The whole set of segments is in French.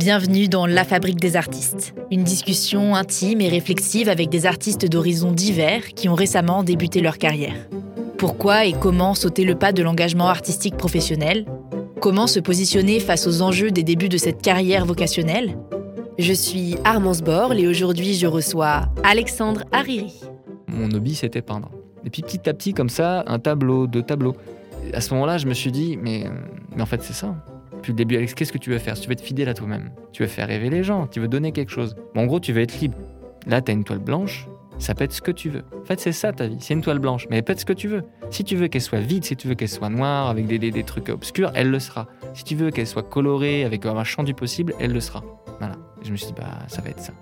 Bienvenue dans La Fabrique des artistes, une discussion intime et réflexive avec des artistes d'horizons divers qui ont récemment débuté leur carrière. Pourquoi et comment sauter le pas de l'engagement artistique professionnel? Comment se positionner face aux enjeux des débuts de cette carrière vocationnelle? Je suis Armance Borle et aujourd'hui je reçois Alexandre Hariri. Mon hobby c'était peindre. Et puis petit à petit comme ça, un tableau, deux tableaux. À ce moment-là, je me suis dit, mais, mais en fait c'est ça. Depuis le début, Alex, qu'est-ce que tu veux faire? Tu veux être fidèle à toi-même, tu veux faire rêver les gens, tu veux donner quelque chose. en gros, tu veux être libre. Là, tu as une toile blanche, ça peut être ce que tu veux. En fait, c'est ça ta vie, c'est une toile blanche, mais elle peut être ce que tu veux. Si tu veux qu'elle soit vide, si tu veux qu'elle soit noire, avec des, des, trucs obscurs, elle le sera. Si tu veux qu'elle soit colorée, avec un champ du possible, elle le sera. Voilà. je me suis dit, bah, ça va être ça.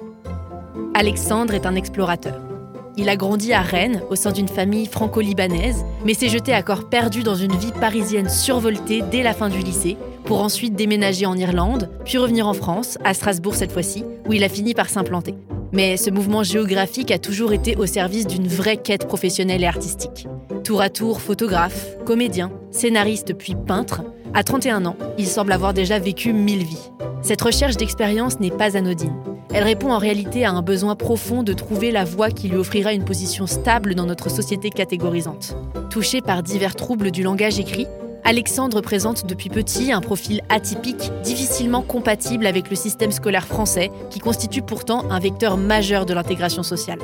Alexandre est un explorateur. Il a grandi à Rennes au sein d'une famille franco-libanaise, mais s'est jeté à corps perdu dans une vie parisienne survoltée dès la fin du lycée, pour ensuite déménager en Irlande, puis revenir en France, à Strasbourg cette fois-ci, où il a fini par s'implanter. Mais ce mouvement géographique a toujours été au service d'une vraie quête professionnelle et artistique. Tour à tour photographe, comédien, scénariste puis peintre, à 31 ans, il semble avoir déjà vécu mille vies. Cette recherche d'expérience n'est pas anodine. Elle répond en réalité à un besoin profond de trouver la voie qui lui offrira une position stable dans notre société catégorisante. Touché par divers troubles du langage écrit, Alexandre présente depuis petit un profil atypique, difficilement compatible avec le système scolaire français, qui constitue pourtant un vecteur majeur de l'intégration sociale.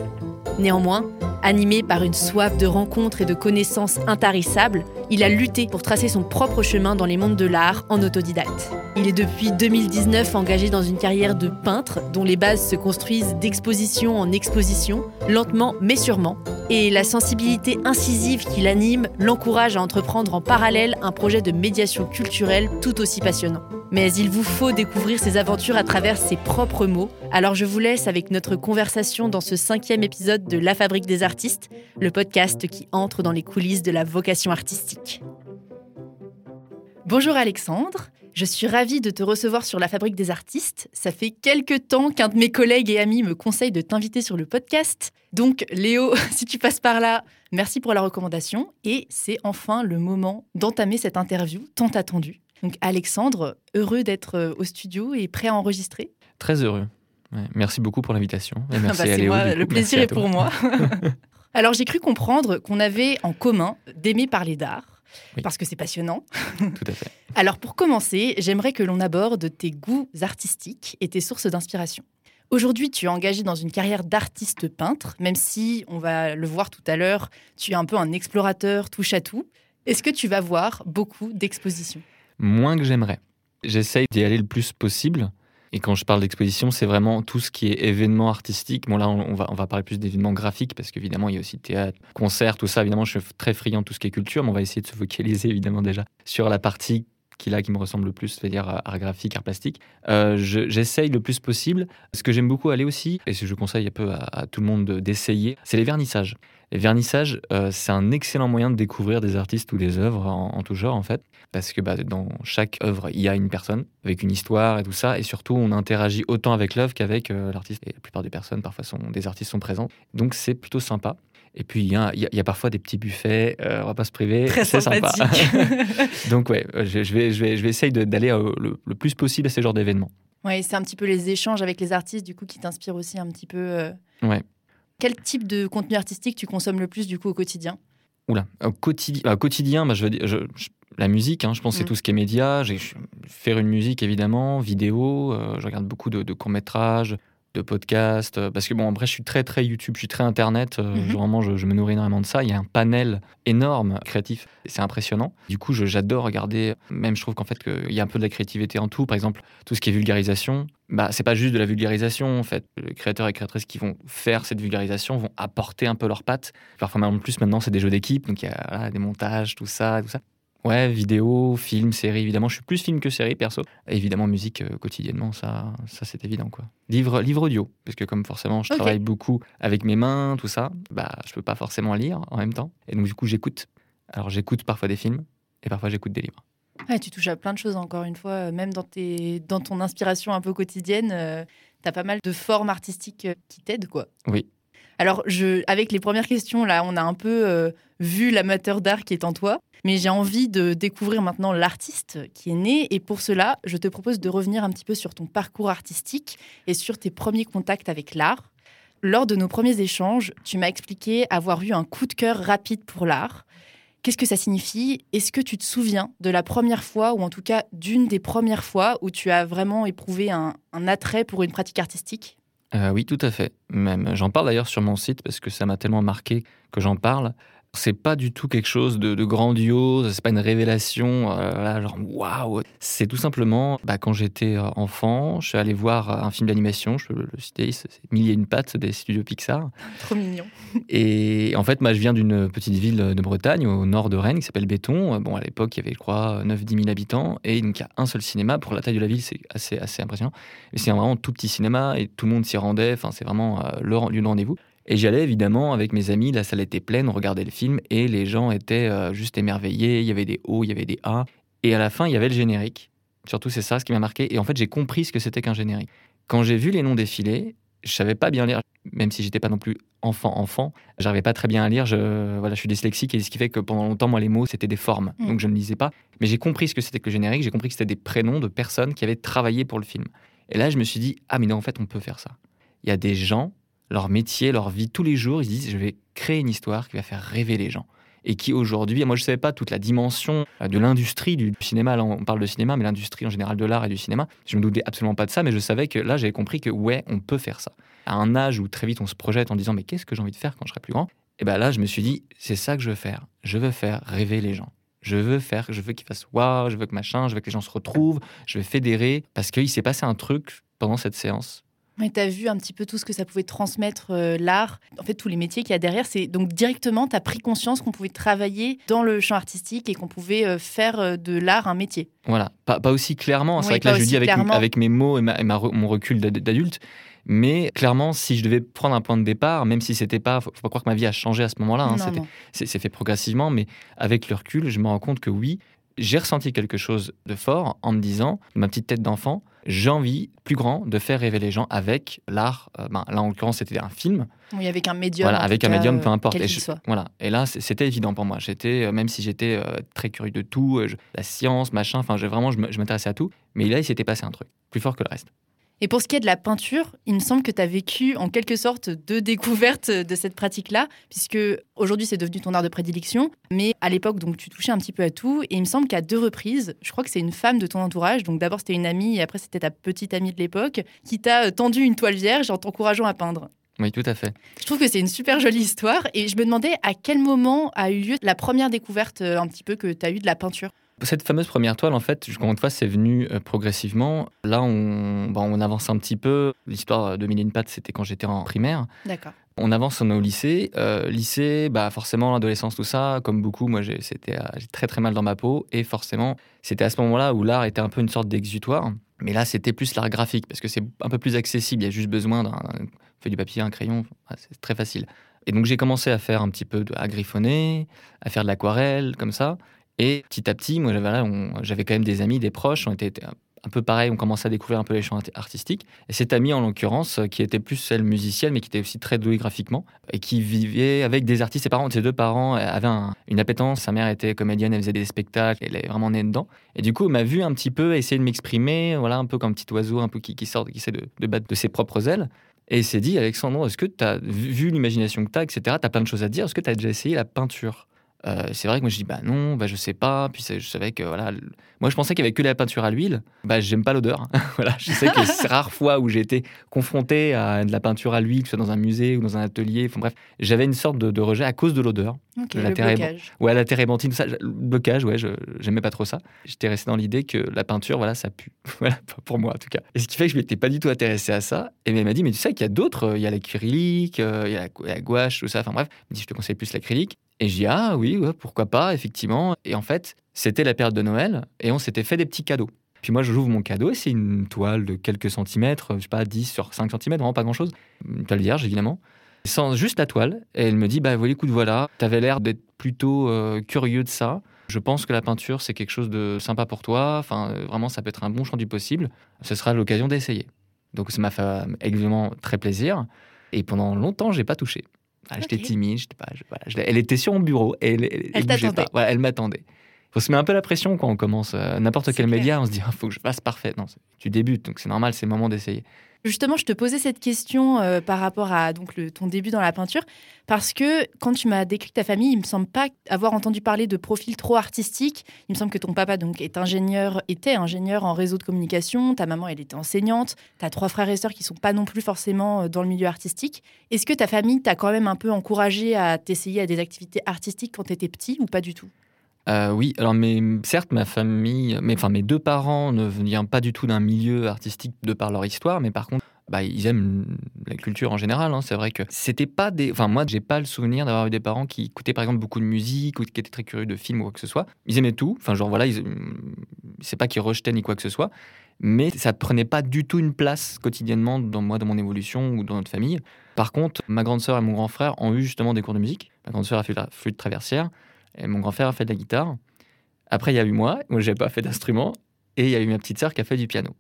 Néanmoins, animé par une soif de rencontres et de connaissances intarissables, il a lutté pour tracer son propre chemin dans les mondes de l'art en autodidacte. Il est depuis 2019 engagé dans une carrière de peintre dont les bases se construisent d'exposition en exposition, lentement mais sûrement, et la sensibilité incisive qui l'anime l'encourage à entreprendre en parallèle un projet de médiation culturelle tout aussi passionnant. Mais il vous faut découvrir ses aventures à travers ses propres mots, alors je vous laisse avec notre conversation dans ce cinquième épisode de La Fabrique des artistes, le podcast qui entre dans les coulisses de la vocation artistique. Bonjour Alexandre, je suis ravie de te recevoir sur la Fabrique des artistes. Ça fait quelques temps qu'un de mes collègues et amis me conseille de t'inviter sur le podcast. Donc Léo, si tu passes par là, merci pour la recommandation. Et c'est enfin le moment d'entamer cette interview tant attendue. Donc Alexandre, heureux d'être euh, au studio et prêt à enregistrer Très heureux. merci beaucoup pour l'invitation. Et merci bah, à Léo. le plaisir est pour moi. Alors j'ai cru comprendre qu'on avait en commun d'aimer parler d'art parce que c'est passionnant. Tout à fait. Alors pour commencer, j'aimerais que l'on aborde tes goûts artistiques et tes sources d'inspiration. Aujourd'hui, tu es engagé dans une carrière d'artiste peintre, même si, on va le voir tout à l'heure, tu es un peu un explorateur touche à tout. Est-ce que tu vas voir beaucoup d'expositions? Moins que j'aimerais. J'essaye d'y aller le plus possible. Et quand je parle d'exposition, c'est vraiment tout ce qui est événement artistique. Bon, là, on va, on va parler plus d'événements graphiques parce qu'évidemment, il y a aussi théâtre, concert, tout ça. Évidemment, je suis très friand de tout ce qui est culture, mais on va essayer de se focaliser évidemment déjà sur la partie qui là qui me ressemble le plus, c'est-à-dire art graphique, art plastique. Euh, j'essaye le plus possible. Ce que j'aime beaucoup aller aussi, et ce que je conseille un peu à, tout le monde d'essayer, c'est les vernissages. Les vernissages, euh, c'est un excellent moyen de découvrir des artistes ou des œuvres en, tout genre en fait parce que bah, dans chaque œuvre, il y a une personne avec une histoire et tout ça, et surtout on interagit autant avec l'œuvre qu'avec euh, l'artiste. Et la plupart des personnes, parfois, sont, des artistes sont présents, donc c'est plutôt sympa. Et puis il y, y, a parfois des petits buffets, euh, on va pas se priver, c'est sympa. donc ouais, euh, je, vais, je vais, je vais essayer d'aller le, plus possible à ce genre d'événements. Ouais, c'est un petit peu les échanges avec les artistes du coup qui t'inspirent aussi un petit peu. Ouais. Quel type de contenu artistique tu consommes le plus du coup au quotidien? Oula, au, quotidien, quotidien bah, je, veux dire, je, la musique, hein, je pense c'est mm. tout ce qui est média. J'ai faire une musique évidemment, vidéo. Euh, je regarde beaucoup de, courts métrages, de podcasts. Euh, parce que bon, après, je suis très très YouTube, je suis très Internet. Euh, mm-hmm. Vraiment, je, me nourris énormément de ça. Il y a un panel énorme créatif. C'est impressionnant. Du coup, j'adore regarder. Même, je trouve qu'en fait, qu'il y a un peu de la créativité en tout. Par exemple, tout ce qui est vulgarisation. Bah, c'est pas juste de la vulgarisation en fait. Les créateurs et créatrices qui vont faire cette vulgarisation vont apporter un peu leur patte. Parfois, même en plus, maintenant, c'est des jeux d'équipe, donc il y a des montages, tout ça, tout ça. Ouais, vidéo, film, série, évidemment. Je suis plus film que série, perso. évidemment, musique euh, quotidiennement, ça, ça c'est évident, quoi. Livre, livre audio, parce que comme forcément, je travaille beaucoup avec mes mains, tout ça, bah, je peux pas forcément lire en même temps. Et donc, du coup, j'écoute. Alors, j'écoute parfois des films, et parfois, j'écoute des livres. Ouais, tu touches à plein de choses, encore une fois, euh, même dans, tes, dans ton inspiration un peu quotidienne. Euh, tu as pas mal de formes artistiques qui t'aident, quoi. Oui, Alors, je, avec les premières questions, là, on a un peu euh, vu l'amateur d'art qui est en toi, mais j'ai envie de découvrir maintenant l'artiste qui est né. Et pour cela, je te propose de revenir un petit peu sur ton parcours artistique et sur tes premiers contacts avec l'art. Lors de nos premiers échanges, tu m'as expliqué avoir eu un coup de cœur rapide pour l'art. Qu'est-ce que ça signifie? Est-ce que tu te souviens de la première fois, ou en tout cas d'une des premières fois, où tu as vraiment éprouvé un attrait pour une pratique artistique? Euh, oui, tout à fait. Même, j'en parle d'ailleurs sur mon site parce que ça m'a tellement marqué que j'en parle. C'est pas du tout quelque chose de, de grandiose, c'est pas une révélation, euh, genre waouh. C'est tout simplement, bah, quand j'étais euh, enfant, je suis allé voir un film d'animation, je peux le citer, c'est Mille et une pattes des studios Pixar. Trop mignon. Et en fait, moi, je viens d'une petite ville de Bretagne, au nord de Rennes, qui s'appelle Béton. Bon, à l'époque, il y avait, je crois, 9-10 000 habitants, et donc il y a un seul cinéma. Pour la taille de la ville, c'est assez, assez impressionnant. Et c'est un vraiment tout petit cinéma, et tout le monde s'y rendait. Enfin, c'est vraiment euh, le lieu de rendez-vous. Et j'y allais évidemment avec mes amis, la salle était pleine, on regardait le film et les gens étaient euh, juste émerveillés. Il y avait des hauts, il y avait des A. Et à la fin, il y avait le générique. Surtout, c'est ça ce qui m'a marqué. Et en fait, j'ai compris ce que c'était qu'un générique. Quand j'ai vu les noms défiler, je savais pas bien lire, même si j'étais pas non plus enfant enfant. J'arrivais pas très bien à lire. Je, voilà, je suis dyslexique et ce qui fait que pendant longtemps, moi, les mots c'était des formes, mm. donc je ne lisais pas. Mais j'ai compris ce que c'était que le générique. J'ai compris que c'était des prénoms de personnes qui avaient travaillé pour le film. Et là, je me suis dit ah mais non, en fait, on peut faire ça. Il y a des gens leur métier, leur vie, tous les jours, ils disent je vais créer une histoire qui va faire rêver les gens. Et qui aujourd'hui, moi je ne savais pas toute la dimension euh, de l'industrie du cinéma, là on parle de cinéma, mais l'industrie en général de l'art et du cinéma, je me doutais absolument pas de ça, mais je savais que là j'avais compris que ouais, on peut faire ça. À un âge où très vite on se projette en disant mais qu'est-ce que j'ai envie de faire quand je serai plus grand? Et bien là je me suis dit c'est ça que je veux faire. Je veux faire rêver les gens. Je veux faire, je veux qu'ils fassent waouh, je veux que machin, je veux que les gens se retrouvent, je veux fédérer parce qu'il s'est passé un truc pendant cette séance mais tu as vu un petit peu tout ce que ça pouvait transmettre euh, l'art, en fait tous les métiers qu'il y a derrière. C'est donc directement, tu as pris conscience qu'on pouvait travailler dans le champ artistique et qu'on pouvait euh, faire euh, de l'art un métier. Voilà, pas, aussi clairement. C'est vrai que là, je dis avec, avec, mes mots et, mon recul d'adulte. Mais clairement, si je devais prendre un point de départ, même si c'était pas, faut, faut pas croire que ma vie a changé à ce moment-là. Hein, c'est fait progressivement, mais avec le recul, je me rends compte que oui, j'ai ressenti quelque chose de fort en me disant, ma petite tête d'enfant, j'ai envie, plus grand, de faire rêver les gens avec l'art. Euh, ben, là, en l'occurrence, c'était un film. Oui, avec un médium. Voilà, avec un médium, peu importe. et voilà. Et là, c'était évident pour moi. J'étais, euh, même si j'étais euh, très curieux de tout, la science, machin, enfin, vraiment, je m'intéressais à tout. Mais là, il s'était passé un truc, plus fort que le reste. Et pour ce qui est de la peinture, il me semble que tu as vécu en quelque sorte deux découvertes de cette pratique-là, puisque aujourd'hui c'est devenu ton art de prédilection, mais à l'époque donc tu touchais un petit peu à tout. Et il me semble qu'à deux reprises, je crois que c'est une femme de ton entourage, donc d'abord c'était une amie et après c'était ta petite amie de l'époque, qui t'a tendu une toile vierge en t'encourageant à peindre. Oui, tout à fait. Je trouve que c'est une super jolie histoire et je me demandais à quel moment a eu lieu la première découverte euh, un petit peu que tu as eue de la peinture? Cette fameuse première toile, en fait, encore une fois, c'est venu euh, progressivement. Là, on, on avance un petit peu. L'histoire de Mille Pat, c'était quand j'étais en primaire. D'accord. On avance, on est au lycée. Euh, lycée, bah forcément, l'adolescence, tout ça, comme beaucoup, moi, j'ai très très mal dans ma peau. Et forcément, c'était à ce moment-là où l'art était un peu une sorte d'exutoire. Mais là, c'était plus l'art graphique, parce que c'est un peu plus accessible. Il y a juste besoin d'un fait du papier, un crayon. c'est très facile. Et donc, j'ai commencé à faire un petit peu, de, à griffonner, à faire de l'aquarelle, comme ça. Et petit à petit, moi, j'avais quand même des amis, des proches, on était un peu pareil, on commençait à découvrir un peu les champs artistiques. Et cette amie, en l'occurrence, qui était plus celle musicienne, mais qui était aussi très douée graphiquement, et qui vivait avec des artistes. Ses parents, ses deux parents avaient une appétence. Sa mère était comédienne, elle faisait des spectacles, elle est vraiment née dedans. Et du coup, elle m'a vu un petit peu essayer de m'exprimer, voilà, un peu comme un petit oiseau, un peu qui, sort, qui essaie de, de battre de ses propres ailes. Et il s'est dit, Alexandre, est-ce que tu as vu l'imagination que tu as, etc. Tu as plein de choses à dire. Est-ce que tu as déjà essayé la peinture? Euh, c'est vrai que moi je dis bah non, bah je sais pas. Puis je savais que voilà, moi je pensais qu'il y avait que la peinture à l'huile. Bah j'aime pas l'odeur. voilà, je sais que c'est rares fois où j'ai été confronté à de la peinture à l'huile, que ce soit dans un musée ou dans un atelier. Enfin bref, j'avais une sorte de, rejet à cause de l'odeur. la terre blocage. Ouais, la térébenthine, ça, le blocage, ouais, je j'aimais pas trop ça. J'étais resté dans l'idée que la peinture, voilà, ça pue. voilà, pour moi en tout cas. Et ce qui fait que je m'étais pas du tout intéressé à ça. Et elle m'a dit mais tu sais qu'il y a d'autres, il y a l'acrylique, euh, il y a la, gouache, tout ça. Enfin bref, dit je te conseille plus l'acrylique. Et je dis ah oui, pourquoi pas, effectivement. Et en fait, c'était la période de Noël et on s'était fait des petits cadeaux. Puis moi, j'ouvre mon cadeau et c'est une toile de quelques centimètres, je sais pas, 10 sur 5 centimètres, vraiment pas grand-chose. Une toile vierge, évidemment. Sans juste la toile. Et elle me dit, bah voilà, écoute, voilà, avais l'air d'être plutôt euh, curieux de ça. Je pense que la peinture, c'est quelque chose de sympa pour toi. Enfin, euh, vraiment, ça peut être un bon champ du possible. Ce sera l'occasion d'essayer. Donc ça m'a fait évidemment très plaisir. Et pendant longtemps, j'ai pas touché. J'étais timide, pas, elle était sur mon bureau et elle, elle, elle m'attendait. Faut se mettre un peu la pression quand on commence euh, n'importe quel média. On se dit, il ah, faut que je fasse parfait. Non, tu débutes, donc c'est normal, c'est le moment d'essayer. Justement, je te posais cette question euh, par rapport à donc ton début dans la peinture, parce que quand tu m'as décrit ta famille, il me semble pas avoir entendu parler de profil trop artistique. Il me semble que ton papa donc est ingénieur, était ingénieur en réseau de communication, ta maman elle était enseignante, tu as trois frères et sœurs qui sont pas non plus forcément euh, dans le milieu artistique. Est-ce que ta famille t'a quand même un peu encouragé à t'essayer à des activités artistiques quand tu étais petit ou pas du tout? Euh, oui, alors certes, ma famille, mais, enfin mes deux parents ne viennent pas du tout d'un milieu artistique de par leur histoire, mais par contre, bah, ils aiment la culture en général. Hein. C'est vrai que c'était pas des. Enfin, moi, j'ai pas le souvenir d'avoir eu des parents qui écoutaient par exemple beaucoup de musique ou qui étaient très curieux de films ou quoi que ce soit. Ils aimaient tout. Enfin, genre voilà, c'est pas qu'ils rejetaient ni quoi que ce soit, mais ça prenait pas du tout une place quotidiennement dans moi, dans mon évolution ou dans notre famille. Par contre, ma grande sœur et mon grand frère ont eu justement des cours de musique. Ma grande sœur a fait la flûte traversière. Et mon grand frère a fait de la guitare. Après, il y a eu moi, moi j'ai pas fait d'instrument, et il y a eu ma petite sœur qui a fait du piano.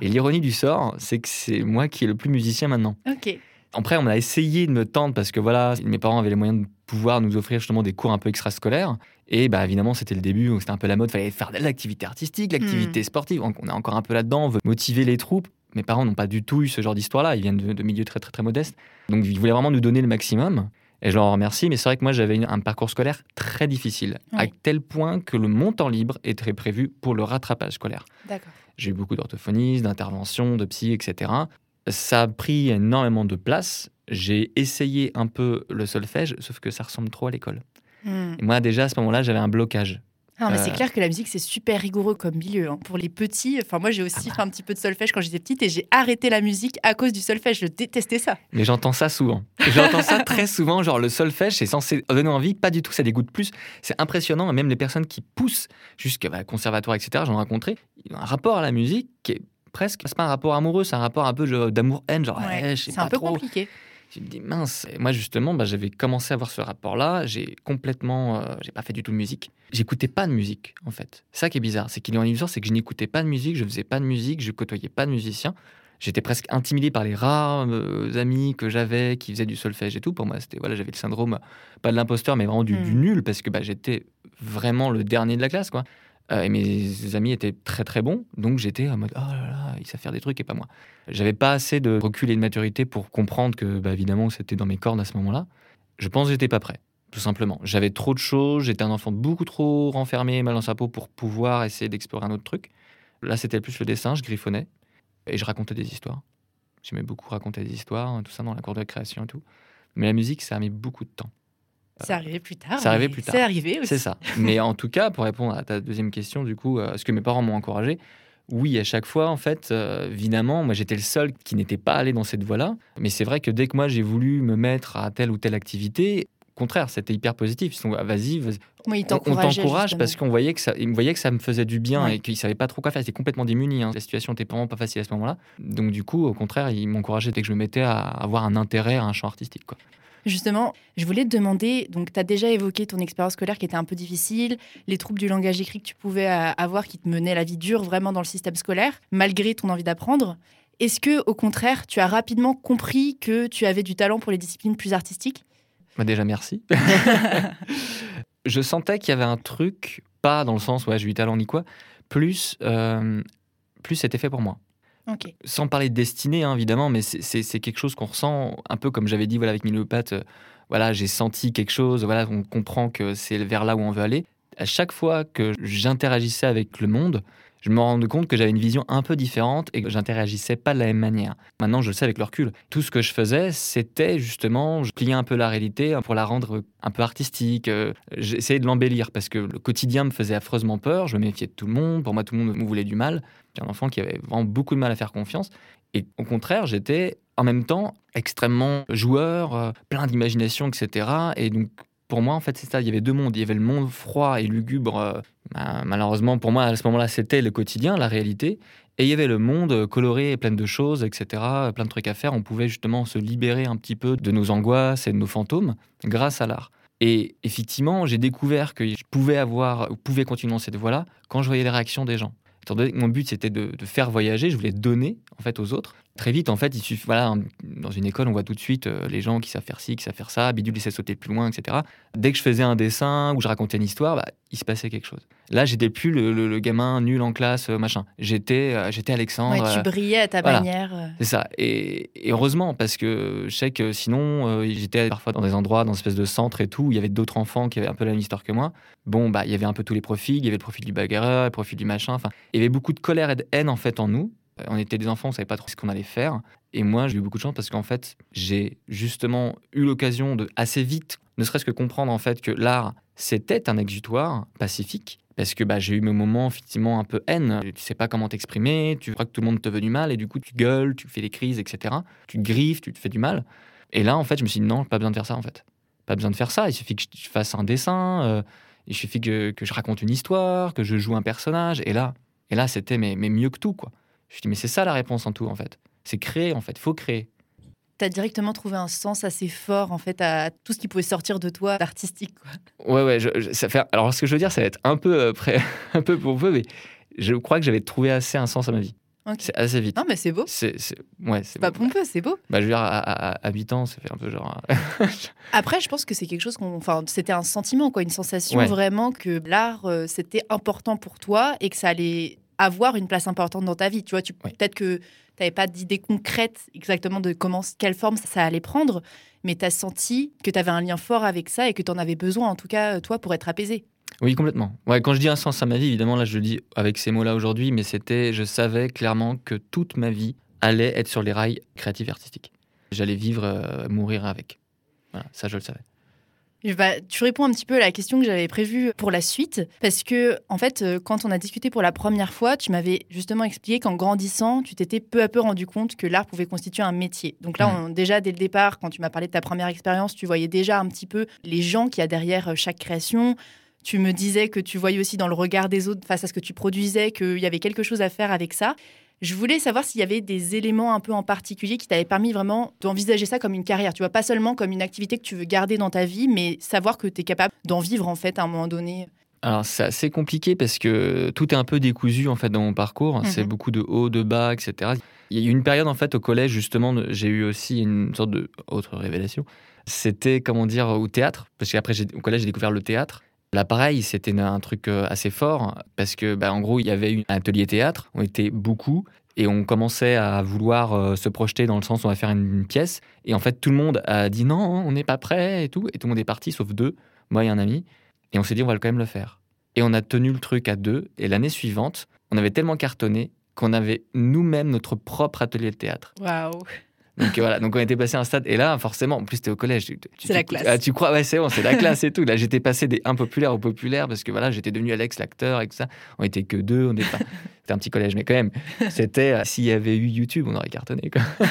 Et l'ironie du sort, c'est que c'est moi qui est le plus musicien maintenant. Ok. Après, on a essayé de me tendre parce que voilà, mes parents avaient les moyens de pouvoir nous offrir justement des cours un peu extrascolaires. Et bah évidemment, c'était le début, c'était un peu la mode, fallait faire de l'activité artistique, l'activité hmm. sportive. On est encore un peu là-dedans, on veut motiver les troupes. Mes parents n'ont pas du tout eu ce genre d'histoire-là, ils viennent de, de milieux très très très modestes. Donc ils voulaient vraiment nous donner le maximum. Et je leur remercie, mais c'est vrai que moi j'avais un parcours scolaire très difficile, à tel point que le montant libre était prévu pour le rattrapage scolaire. J'ai eu beaucoup d'orthophonistes, d'interventions, de psy, etc. Ça a pris énormément de place. J'ai essayé un peu le solfège, sauf que ça ressemble trop à l'école. Hmm. Et moi déjà à ce moment-là j'avais un blocage. Non, mais c'est euh. clair que la musique, c'est super rigoureux comme milieu. Hein. Pour les petits, enfin, moi, j'ai aussi ah bah. fait un petit peu de solfège quand j'étais petite et j'ai arrêté la musique à cause du solfège. Je détestais ça. Mais j'entends ça souvent. J'entends ça très souvent. Genre, le solfège, c'est censé donner envie. Pas du tout, ça dégoûte plus. C'est impressionnant. Même les personnes qui poussent jusqu'à bah, conservatoire, etc., j'en ai rencontré, ils ont un rapport à la musique qui est presque, c'est pas un rapport amoureux, c'est un rapport un peu d'amour-haine. Genre, ouais, c'est un peu compliqué. Je me dis mince. moi justement, bah, j'avais commencé à avoir ce rapport-là. J'ai complètement, euh, j'ai pas fait du tout de musique. J'écoutais pas de musique en fait. C'est ça qui est bizarre, c'est qu'il est en histoire, c'est que je n'écoutais pas de musique, je faisais pas de musique, je côtoyais pas de musiciens. J'étais presque intimidé par les rares euh, amis que j'avais qui faisaient du solfège et tout. Pour moi, c'était voilà, j'avais le syndrome pas de l'imposteur, mais vraiment du, du hmm. nul parce que bah, j'étais vraiment le dernier de la classe quoi. Euh, et mes amis étaient très très bons, donc j'étais en mode oh là là, ils savent faire des trucs et pas moi. J'avais pas assez de recul et de maturité pour comprendre que, bah, évidemment, c'était dans mes cordes à ce moment-là. Je pense que j'étais pas prêt, tout simplement. J'avais trop de choses, j'étais un enfant beaucoup trop renfermé, mal dans sa peau pour pouvoir essayer d'explorer un autre truc. Là, c'était plus le dessin, je griffonnais et je racontais des histoires. J'aimais beaucoup raconter des histoires, tout ça dans la cour de création et tout. Mais la musique, ça a mis beaucoup de temps. C'est arrivé plus tard. C'est arrivé plus tard. C'est arrivé aussi. C'est ça. Mais en tout cas, pour répondre à ta deuxième question, du coup, euh, ce que mes parents m'ont encouragé, oui, à chaque fois, en fait, euh, évidemment, moi j'étais le seul qui n'était pas allé dans cette voie-là. Mais c'est vrai que dès que moi j'ai voulu me mettre à telle ou telle activité, contraire, c'était hyper positif. Ils sont vas-y, vas oui, on, t'encourage parce qu'on voyait que ça, ils voyaient que ça me faisait du bien et qu'ils savaient pas trop quoi faire. C'était complètement démunis. Hein. La situation était vraiment pas facile à ce moment-là. Donc du coup, au contraire, ils m'encourageaient dès que je me mettais à avoir un intérêt à un champ artistique. Quoi. Justement, je voulais te demander, donc tu as déjà évoqué ton expérience scolaire qui était un peu difficile, les troubles du langage écrit que tu pouvais euh, avoir qui te menaient la vie dure vraiment dans le système scolaire, malgré ton envie d'apprendre. Est-ce que, au contraire, tu as rapidement compris que tu avais du talent pour les disciplines plus artistiques? Bah Déjà, merci. je sentais qu'il y avait un truc, pas dans le sens, ouais, j'ai du talent ni quoi, plus, euh, plus c'était fait pour moi. Sans parler de destinée, hein, évidemment, mais c'est quelque chose qu'on ressent un peu comme j'avais dit voilà, avec Miliopathe. Euh, voilà, j'ai senti quelque chose, voilà, on comprend que c'est vers là où on veut aller. À chaque fois que j'interagissais avec le monde, je me rendais compte que j'avais une vision un peu différente et que j'interagissais pas de la même manière. Maintenant, je le sais avec le recul. Tout ce que je faisais, c'était justement, je pliais un peu la réalité pour la rendre un peu artistique. Euh, j'essayais de l'embellir parce que le quotidien me faisait affreusement peur. Je me méfiais de tout le monde. Pour moi, tout le monde me voulait du mal. J'ai un enfant qui avait vraiment beaucoup de mal à faire confiance. Et au contraire, j'étais en même temps extrêmement joueur, euh, plein d'imagination, etc. Et donc, pour moi, en fait, c'est ça. Il y avait deux mondes. Il y avait le monde froid et lugubre. Euh, bah, malheureusement, pour moi, à ce moment-là, c'était le quotidien, la réalité. Et il y avait le monde coloré, plein de choses, etc. Plein de trucs à faire. On pouvait justement se libérer un petit peu de nos angoisses et de nos fantômes grâce à l'art. Et effectivement, j'ai découvert que je pouvais avoir, ou pouvais continuer dans cette voie-là quand je voyais les réactions des gens. mon but c'était de, de, faire voyager, je voulais donner en fait aux autres très vite, en fait, il suffit, voilà, dans une école, on voit tout de suite euh, les gens qui savent faire ci, qui savent faire ça, Bidule laissait sauter plus loin, etc. Dès que je faisais un dessin ou je racontais une histoire, bah, il se passait quelque chose. Là, j'étais plus le, gamin nul en classe, euh, machin. J'étais, euh, j'étais Alexandre. Ouais, tu brillais à ta manière. C'est ça. Et, heureusement, parce que je sais que sinon, j'étais parfois dans des endroits, dans une espèce de centre et tout, où il y avait d'autres enfants qui avaient un peu la même histoire que moi. Bon, bah, il y avait un peu tous les profils. Il y avait le profil du bagarreur, le profil du machin. Enfin, il y avait beaucoup de colère et de haine en fait en nous on était des enfants, on savait pas trop ce qu'on allait faire. Et moi, j'ai eu beaucoup de chance parce qu'en fait, j'ai justement eu l'occasion de assez vite, ne serait-ce que comprendre en fait que l'art, c'était un exutoire pacifique. Parce que bah, j'ai eu mes moments effectivement un peu haine. Tu sais pas comment t'exprimer, tu crois que tout le monde te veut du mal et du coup tu gueules, tu fais des crises, etc. Tu griffes, tu te fais du mal. Et là, en fait, je me suis dit non, pas besoin de faire ça en fait. Pas besoin de faire ça. Il suffit que je fasse un dessin, euh, il suffit que, je raconte une histoire, que je joue un personnage. Et là, et là, c'était mais, mais mieux que tout quoi. Je me dis, mais c'est ça la réponse en tout, en fait. C'est créer, en fait. faut créer. Tu as directement trouvé un sens assez fort, en fait, à tout ce qui pouvait sortir de toi d'artistique, quoi. Ouais, ouais. ça fait... Alors, ce que je veux dire, ça va être un peu, euh, près, un peu pour peu, mais je crois que j'avais trouvé assez un sens à ma vie. C'est assez vite. Non, mais c'est beau. C'est ouais, pas pompeux, c'est beau. Bah, je veux dire, à, à, 8 ans, ça fait un peu genre. Après, je pense que c'est quelque chose qu'on. Enfin, c'était un sentiment, quoi, une sensation vraiment que l'art, euh, c'était important pour toi et que ça allait avoir une place importante dans ta vie. Tu vois, tu, peut-être que tu n'avais pas d'idée concrète exactement de comment, quelle forme ça, allait prendre, mais tu as senti que tu avais un lien fort avec ça et que tu en avais besoin, en tout cas, toi, pour être apaisé. Oui, complètement. Ouais, quand je dis un sens à ma vie, évidemment, là, je le dis avec ces mots-là aujourd'hui, mais c'était, je savais clairement que toute ma vie allait être sur les rails créatifs et artistiques. J'allais vivre, euh, mourir avec. Voilà, ça, je le savais. Bah, tu réponds un petit peu à la question que j'avais prévue pour la suite, parce que, en fait, euh, quand on a discuté pour la première fois, tu m'avais justement expliqué qu'en grandissant, tu t'étais peu à peu rendu compte que l'art pouvait constituer un métier. Donc là, mmh. déjà, dès le départ, quand tu m'as parlé de ta première expérience, tu voyais déjà un petit peu les gens qu'il y a derrière euh, chaque création. Tu me disais que tu voyais aussi dans le regard des autres face à ce que tu produisais qu'il y avait quelque chose à faire avec ça. Je voulais savoir s'il y avait des éléments un peu en particulier qui t'avaient permis vraiment d'envisager ça comme une carrière. Tu vois, pas seulement comme une activité que tu veux garder dans ta vie, mais savoir que tu es capable d'en vivre en fait à un moment donné. Alors c'est assez compliqué parce que tout est un peu décousu en fait dans mon parcours. C'est mhm. beaucoup de hauts, de bas, etc. Il y a eu une période en fait au collège justement, j'ai eu aussi une sorte de autre révélation. C'était comment dire au théâtre parce qu'après au collège j'ai découvert le théâtre Là, pareil, c'était un truc euh, assez fort parce que, bah, en gros, il y avait un atelier théâtre. On était beaucoup et on commençait à vouloir euh, se projeter dans le sens où on va faire une, pièce. Et en fait, tout le monde a dit non, on n'est pas prêt et tout. Et tout le monde est parti, sauf deux, moi et un ami. Et on s'est dit, on va quand même le faire. Et on a tenu le truc à deux. Et l'année suivante, on avait tellement cartonné qu'on avait nous-mêmes notre propre atelier de théâtre. Waouh donc voilà, donc on était passé à un stade. Et là, forcément, en plus, c'était au collège. C'est la classe. Ah, tu crois, ouais, c'est bon, c'est la classe et tout. Là, j'étais passé des impopulaires au populaire parce que voilà, j'étais devenu Alex, l'acteur et tout ça. On était que deux, on était pas. C'était un petit collège, mais quand même, c'était. Euh, s'il y avait eu YouTube, on aurait cartonné. Quoi.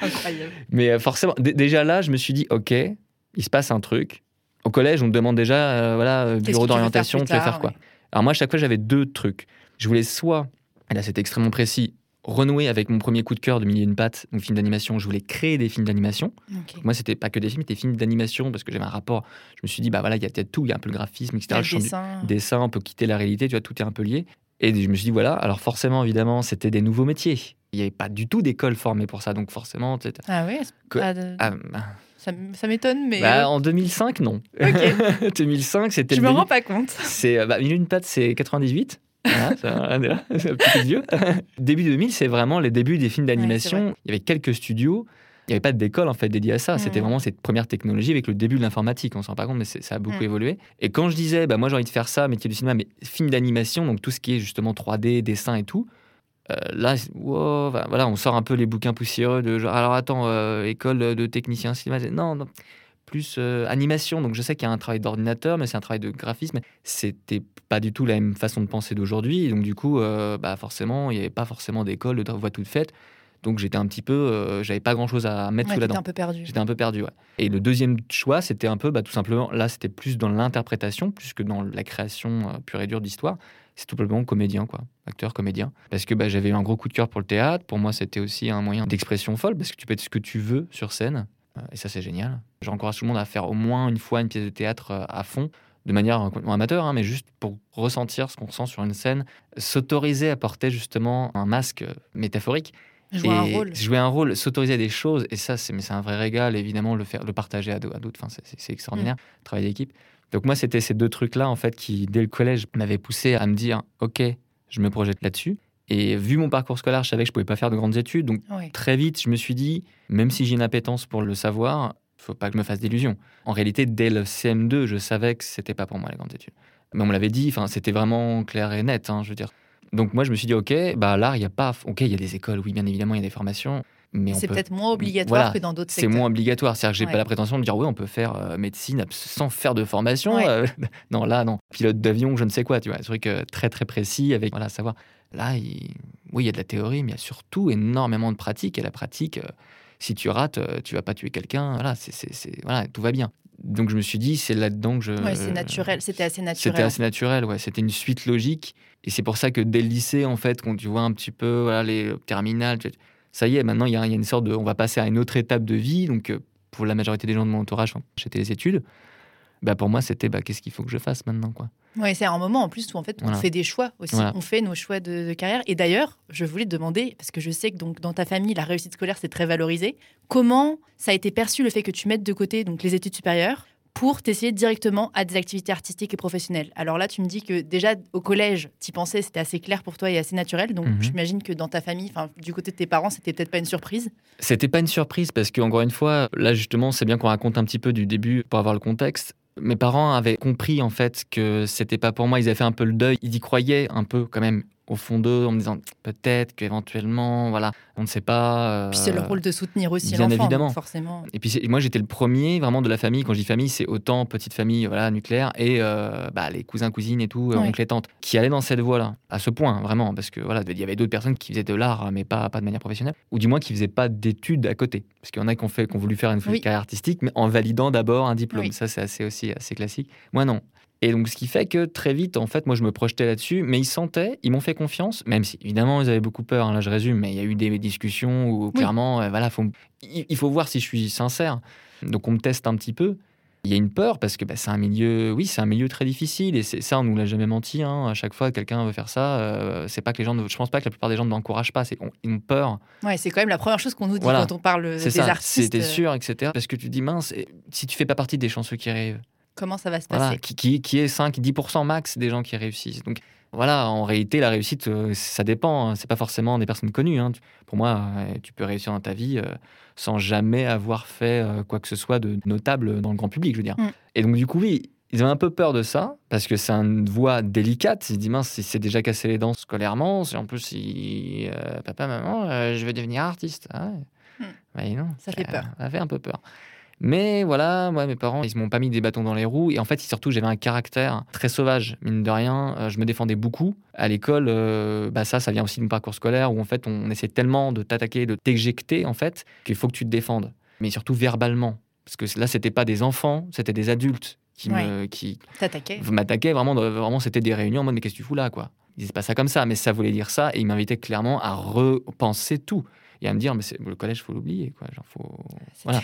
Incroyable. Mais euh, forcément, déjà là, je me suis dit, OK, il se passe un truc. Au collège, on me demande déjà, euh, voilà, bureau d'orientation, tu veux faire quoi? Alors moi, à chaque fois, j'avais deux trucs. Je voulais soit, et là, c'était extrêmement précis, renouer avec mon premier coup de cœur de Millier une patte, donc film d'animation. Je voulais créer des films d'animation. Moi, c'était pas que des films, c'était des films d'animation parce que j'avais un rapport. Je me suis dit, bah voilà, il y a peut-être tout, il y a un peu le graphisme, etc. Le dessin. dessin, on peut quitter la réalité, tu vois, tout est un peu lié. Et je me suis dit, voilà, alors forcément, évidemment, c'était des nouveaux métiers. Il n'y avait pas du tout d'école formée pour ça, donc forcément. Ah oui ah, bah. Ça, m'étonne, mais. Bah, en 2005, non. Ok. 2005, c'était. Je me rends pas compte. C'est bah, une patte, c'est 98. Voilà, c'est un petit vieux. Début 2000, c'est vraiment les débuts des films d'animation. il y avait quelques studios. Il n'y avait pas d'école en fait dédiée à ça. C'était vraiment cette première technologie avec le début de l'informatique. On s'en rend pas compte, mais ça a beaucoup évolué. Et quand je disais, bah, moi j'ai envie de faire ça, métier du cinéma, mais film d'animation, donc tout ce qui est justement 3D, dessin et tout, euh, là, voilà, on sort un peu les bouquins poussiéreux de genre, alors attends, euh, école de technicien cinéma. Non, non plus euh, animation. Donc je sais qu'il y a un travail d'ordinateur, mais c'est un travail de graphisme. C'était pas du tout la même façon de penser d'aujourd'hui. Donc du coup, euh, bah forcément, il n'y avait pas forcément d'école de voix toute faite. Donc j'étais un petit peu, euh, j'avais pas grand chose à mettre sous la dent. un peu perdu. J'étais un peu perdu, ouais. Et le deuxième choix, c'était un peu, bah, tout simplement, là, c'était plus dans l'interprétation, plus que dans la création pure et dure d'histoire. C'est tout simplement comédien, quoi, acteur, comédien. Parce que bah, j'avais eu un gros coup de cœur pour le théâtre. Pour moi, c'était aussi un moyen d'expression folle, parce que tu peux être ce que tu veux sur scène. Euh, et ça, c'est génial. J'encourage tout le monde à faire au moins une fois une pièce de théâtre euh, à fond, de manière amateur, hein, mais juste pour ressentir ce qu'on ressent sur une scène, s'autoriser à porter justement un masque métaphorique Jouer un rôle. Jouer un rôle, s'autoriser des choses, et ça, c'est un vrai régal, évidemment, le, faire, le partager à d'autres, enfin, c'est extraordinaire, mm. travail d'équipe. Donc moi, c'était ces deux trucs-là, en fait, qui, dès le collège, m'avaient poussé à me dire, OK, je me projette là-dessus. Et vu mon parcours scolaire, je savais que je pouvais pas faire de grandes études. Donc très vite, je me suis dit, même si j'ai une appétence pour le savoir, faut pas que je me fasse d'illusions. En réalité, dès le CM2, je savais que c'était pas pour moi les grandes études. Mais on me l'avait dit, enfin, c'était vraiment clair et net, hein, je veux dire. Donc moi, je me suis dit, ok, bah l'art, il y a pas, ok, il y a des écoles, oui, bien évidemment, il y a des formations, mais c'est peut-être moins obligatoire que dans d'autres secteurs. C'est moins obligatoire, c'est-à-dire que j'ai pas la prétention de dire oui, on peut faire euh, médecine sans faire de formation. Euh, non, là, non. Pilote d'avion, je ne sais quoi, tu vois, un truc euh, très très précis avec voilà savoir. Là, oui, il y a de la théorie, mais il y a surtout énormément de pratique et la pratique si tu rates, euh, tu vas pas tuer quelqu'un. Voilà, c'est, voilà, tout va bien. Donc je me suis dit, c'est là-dedans que je. Ouais, c'est naturel. C'était assez naturel. C'était assez naturel, ouais. C'était une suite logique. Et c'est pour ça que dès le lycée, en fait, quand tu vois un petit peu voilà, les terminales, ça y est, maintenant, il y, a une sorte de. On va passer à une autre étape de vie. Donc, euh, pour la majorité des gens de mon entourage, j'étais les études. Bah pour moi, c'était bah, qu'est-ce qu'il faut que je fasse maintenant, quoi. Ouais, c'est un moment en plus où en fait on fait des choix aussi, on fait nos choix de, carrière. Et d'ailleurs, je voulais te demander parce que je sais que donc dans ta famille la réussite scolaire c'est très valorisé. Comment ça a été perçu le fait que tu mettes de côté donc les études supérieures pour t'essayer directement à des activités artistiques et professionnelles? Alors là, tu me dis que déjà au collège, tu pensais, c'était assez clair pour toi et assez naturel. Donc mhm. j'imagine que dans ta famille, du côté de tes parents, c'était peut-être pas une surprise. C'était pas une surprise parce que encore une fois, là justement, c'est bien qu'on raconte un petit peu du début pour avoir le contexte mes parents avaient compris en fait que c'était pas pour moi. Ils avaient fait un peu le deuil. Ils y croyaient un peu quand même au fond d'eux en me disant peut-être qu'éventuellement, voilà, on ne sait pas. Euh, puis c'est le rôle de soutenir aussi l'enfant, évidemment. forcément. Et puis moi j'étais le premier vraiment de la famille. Quand je dis famille, c'est autant petite famille voilà nucléaire et euh, bah, les cousins cousines et tout, euh, oncles et tantes, qui allaient dans cette voie-là à ce point vraiment parce que voilà il y avait d'autres personnes qui faisaient de l'art mais pas pas de manière professionnelle ou du moins qui faisaient pas d'études à côté parce qu'il y en a qui ont fait qui ont voulu faire une carrière artistique mais en validant d'abord un diplôme. Ça c'est assez aussi assez classique. Moi non. Et donc, ce qui fait que très vite, en fait, moi, je me projetais là-dessus, mais ils sentaient, ils m'ont fait confiance, même si, évidemment, ils avaient beaucoup peur, hein, là, je résume, mais il y a eu des discussions où, clairement, euh, voilà, faut, il faut voir si je suis sincère. Donc, on me teste un petit peu. Il y a une peur parce que bah, c'est un milieu, oui, c'est un milieu très difficile et c'est ça, on nous l'a jamais menti. Hein. À chaque fois que quelqu'un veut faire ça, euh, c'est pas que les gens, je pense pas que la plupart des gens ne l'encouragent pas. C'est ils ont peur. Ouais, c'est quand même la première chose qu'on nous dit quand on parle des ça. artistes. C'était sûr, etc. Parce que tu dis mince, si tu fais pas partie des chanceux qui rêvent, Comment ça va se passer qui, qui, est 5-10% max des gens qui réussissent. Donc voilà, en réalité, la réussite, euh, ça dépend. Hein. C'est pas forcément des personnes connues. Hein. Pour moi, euh, tu peux réussir dans ta vie euh, sans jamais avoir fait quoi que ce soit de notable dans le grand public, je veux dire. Mm. Et donc, du coup, oui, ils ont un peu peur de ça, parce que c'est une voie délicate. Ils se disent, mince, si c'est déjà cassé les dents scolairement, en plus, si, papa, maman, je vais devenir artiste. Ah mm. bah, non, ça fait peur. Ça fait un peu peur. Mais voilà, moi, mes parents, ils m'ont pas mis des bâtons dans les roues. Et en fait, surtout, j'avais un caractère très sauvage, mine de rien. Euh, je me défendais beaucoup. À l'école, euh, bah ça, ça vient aussi de mon parcours scolaire où en fait, on essaie tellement de t'attaquer, de t'éjecter, en fait, qu'il faut que tu te défendes. Mais surtout verbalement. Parce que là, c'était pas des enfants, c'était des adultes qui me qui m'attaquaient vraiment vraiment c'était des réunions en mode mais qu'est-ce que tu fous là quoi? Ils disaient pas ça comme ça mais ça voulait dire ça et ils m'invitaient clairement à repenser tout et à me dire mais le collège faut l'oublier quoi. Genre faut voilà.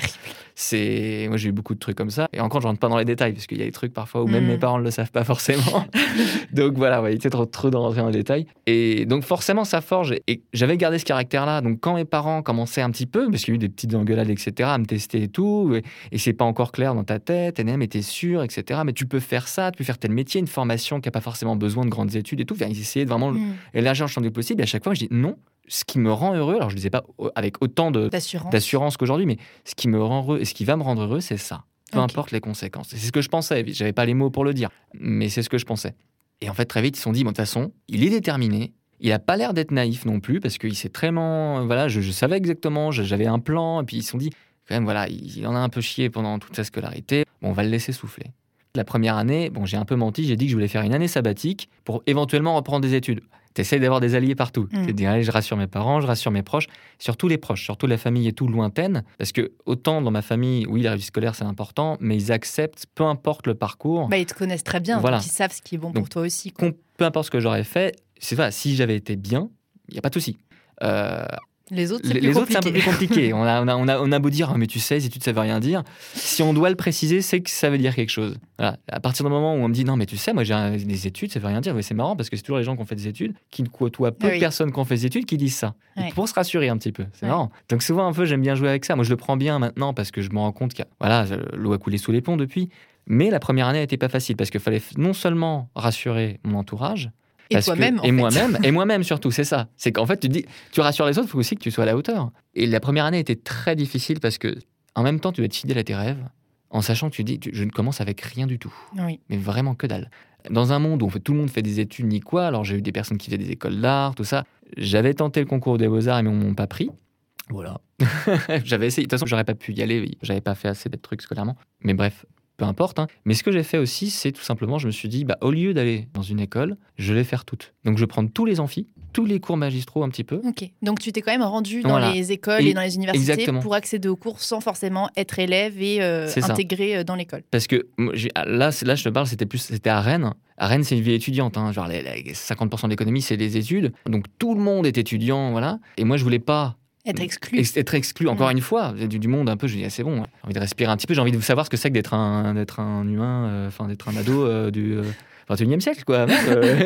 c'est moi j'ai eu beaucoup de trucs comme ça. Et encore je rentre pas dans les détails parce qu'il y a des trucs parfois où même mes mm. parents ne le savent pas forcément. Donc voilà on va éviter trop trop d'entrer dans les détails. Et donc forcément ça forge. Et j'avais gardé ce caractère là donc quand mes parents commençaient un petit peu parce qu'il y a eu des petites engueulades etc à me tester et tout et, et c'est pas encore clair dans ta tête et mais t'es sûr etc mais tu peux faire ça tu peux faire tel métier une formation qui a pas forcément besoin de grandes études et tout. Enfin, ils essayaient de vraiment mm. élargir le champ du possible et à chaque fois je dis non ce qui me rend heureux, alors je ne disais pas avec autant d'assurance qu'aujourd'hui, mais ce qui me rend heureux et ce qui va me rendre heureux, c'est ça. Peu importe les conséquences. C'est ce que je pensais. J'avais pas les mots pour le dire, mais c'est ce que je pensais. Et en fait, très vite, ils se sont dit, bon, de toute façon, il est déterminé. Il n'a pas l'air d'être naïf non plus, parce qu'il s'est très Voilà, je, savais exactement, j'avais un plan, et puis ils se sont dit, quand même, voilà, il en a un peu chié pendant toute sa scolarité. Bon, on va le laisser souffler. La première année, bon, j'ai un peu menti, j'ai dit que je voulais faire une année sabbatique pour éventuellement reprendre des études tu d'avoir des alliés partout. Mm. dire, allez, je rassure mes parents, je rassure mes proches, surtout les proches, surtout la famille et tout lointaine. Parce que autant dans ma famille, oui, la réussite scolaire, c'est important, mais ils acceptent, peu importe le parcours. Bah, ils te connaissent très bien, donc ils savent ce qui est bon pour toi aussi. Peu importe ce que j'aurais fait, c'est vrai, si j'avais été bien, il n'y a pas de souci. Euh, Les autres, c'est les autres, c'est un peu plus compliqué. on, a, on, a, on, a, beau dire, oh, mais tu sais, les études, ça veut rien dire. Si on doit le préciser, c'est que ça veut dire quelque chose. Voilà. À partir du moment où on me dit, non, mais tu sais, moi j'ai des études, ça veut rien dire. Mais c'est marrant parce que c'est toujours les gens qui ont fait des études, qui ne côtoient peu de personnes qui ont fait des études, qui disent ça. Pour se rassurer un petit peu. C'est marrant. Donc souvent, un peu, j'aime bien jouer avec ça. Moi, je le prends bien maintenant parce que je me rends compte que voilà, l'eau a coulé sous les ponts depuis. Mais la première année n'était pas facile parce qu'il fallait non seulement rassurer mon entourage, et toi-même. Et moi-même, et moi-même surtout, c'est ça. C'est qu'en fait, tu dis, tu rassures les autres, il faut aussi que tu sois à la hauteur. Et la première année était très difficile parce que, en même temps, tu dois être fidèle à tes rêves, en sachant que tu dis, je ne commence avec rien du tout. Oui. Mais vraiment que dalle. Dans un monde où fait, tout le monde fait des études ni quoi, alors j'ai eu des personnes qui faisaient des écoles d'art, tout ça. J'avais tenté le concours des beaux-arts et ils m'ont pas pris. Voilà. j'avais essayé. De toute façon, j'aurais pas pu y aller. J'avais pas fait assez de trucs scolairement. Mais bref, peu importe. Hein. Mais ce que j'ai fait aussi, c'est tout simplement, je me suis dit, bah, au lieu d'aller dans une école, je vais faire toutes. Donc je vais prendre tous les amphis, tous les cours magistraux un petit peu. Ok. Donc tu t'es quand même rendu dans les écoles et, dans les universités pour accéder aux cours sans forcément être élève et euh, intégré euh, dans l'école. Parce que ah, là, là, je te parle, c'était plus, c'était à Rennes. À Rennes, c'est une ville étudiante. Hein. Genre, les, 50% de l'économie, c'est des études. Donc tout le monde est étudiant, voilà. Et moi, je voulais pas être exclu. Être exclu, encore une fois, du, du, monde un peu. Je dis, ah, c'est bon, hein. j'ai envie de respirer un petit peu, j'ai envie de savoir ce que c'est que d'être un, d'être un humain, euh, enfin, d'être un ado euh, du. 21e euh, siècle, quoi,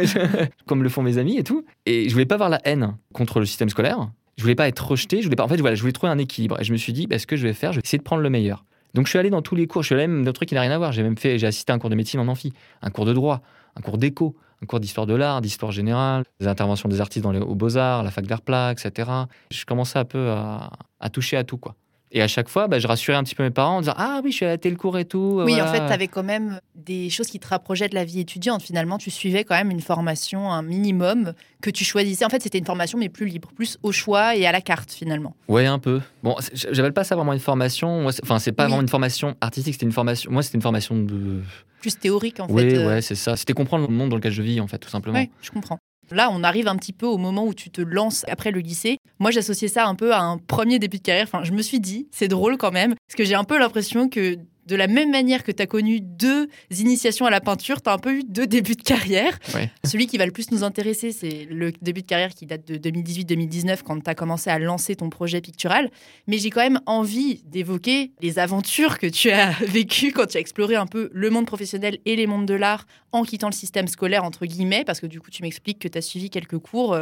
comme le font mes amis et tout. Et je voulais pas avoir la haine contre le système scolaire. Je voulais pas être rejeté. Je voulais pas. En fait, voilà, je voulais trouver un équilibre. Et je me suis dit, bah, ce que je vais faire, je vais essayer de prendre le meilleur. Donc, je suis allé dans tous les cours. Je suis allé même dans trucs qui n'ont rien à voir. J'ai même fait, j'ai assisté à un cours de médecine en amphi, un cours de droit, un cours d'éco, un cours d'histoire de l'art, d'histoire générale, des interventions des artistes dans les, aux Beaux-Arts, la fac d'art plat, etc. Je commençais un peu à, à toucher à tout, quoi. Et à chaque fois, bah, je rassurais un petit peu mes parents en disant Ah oui, je suis à tel cours et tout. Oui, en fait, tu avais quand même des choses qui te rapprochaient de la vie étudiante. Finalement, tu suivais quand même une formation, un minimum que tu choisissais. En fait, c'était une formation, mais plus libre, plus au choix et à la carte, finalement. Ouais, un peu. Bon, j'appelle pas ça vraiment une formation. Enfin, c'est pas vraiment une formation artistique, c'était une formation. Moi, c'était une formation de. Plus théorique, en fait. Oui, ouais, c'est ça. C'était comprendre le monde dans lequel je vis, en fait, tout simplement. Oui, je comprends. Là, on arrive un petit peu au moment où tu te lances après le lycée. Moi, j'associais ça un peu à un premier début de carrière. Enfin, je me suis dit, c'est drôle quand même, parce que j'ai un peu l'impression que de la même manière que tu as connu deux initiations à la peinture, tu as un peu eu deux débuts de carrière. Celui qui va le plus nous intéresser, c'est le début de carrière qui date de 2018-2019, quand tu as commencé à lancer ton projet pictural. Mais j'ai quand même envie d'évoquer les aventures que tu as vécues quand tu as exploré un peu le monde professionnel et les mondes de l'art en quittant le système scolaire, entre guillemets, parce que du coup, tu m'expliques que tu as suivi quelques cours.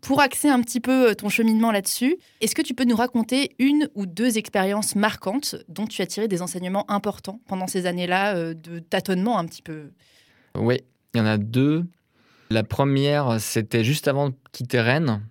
Pour axer un petit peu euh, ton cheminement là-dessus, est-ce que tu peux nous raconter une ou deux expériences marquantes dont tu as tiré des enseignements importants pendant ces années-là euh, de tâtonnement un petit peu? Oui, il y en a deux. La première, c'était juste avant de quitter Rennes.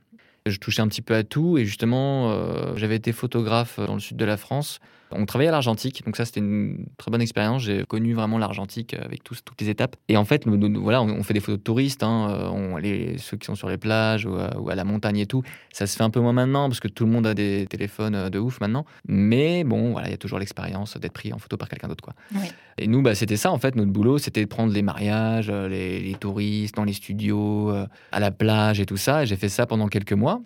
Je touchais un petit peu à tout et justement, euh, j'avais été photographe dans le sud de la France. On travaillait à l'Argentique, donc ça c'était une très bonne expérience. J'ai connu vraiment l'Argentique avec toutes les étapes. Et en fait, voilà, on, fait des photos de touristes, hein, euh, on, les, ceux qui sont sur les plages ou à, la montagne et tout. Ça se fait un peu moins maintenant parce que tout le monde a des téléphones euh, de ouf maintenant. Mais bon, voilà, il y a toujours l'expérience d'être pris en photo par quelqu'un d'autre, quoi. Et nous, bah, c'était ça en fait, notre boulot, c'était de prendre les mariages, euh, les, touristes dans les studios, à la plage et tout ça. Et j'ai fait ça pendant quelques mois.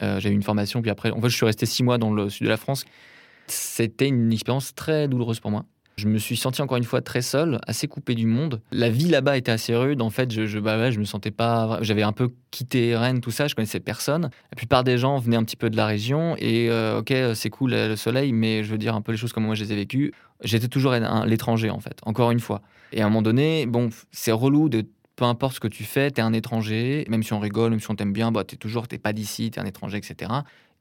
j'ai eu une formation, puis après, en fait, je suis resté six mois dans le sud de la France c'était une expérience très douloureuse pour moi. Je me suis senti encore une fois très seul, assez coupé du monde. La vie là-bas était assez rude. En fait, je, je, bah je me sentais pas. J'avais un peu quitté Rennes, tout ça. Je connaissais personne. La plupart des gens venaient un petit peu de la région. Et euh, ok, c'est cool le soleil, mais je veux dire un peu les choses comme moi je les ai vécues. J'étais toujours l'étranger en fait. Encore une fois. Et à un moment donné, bon, c'est relou de peu importe ce que tu fais, tu es un étranger, même si on rigole, même si on t'aime bien, bah, toujours, t'es pas d'ici, tu es un étranger, etc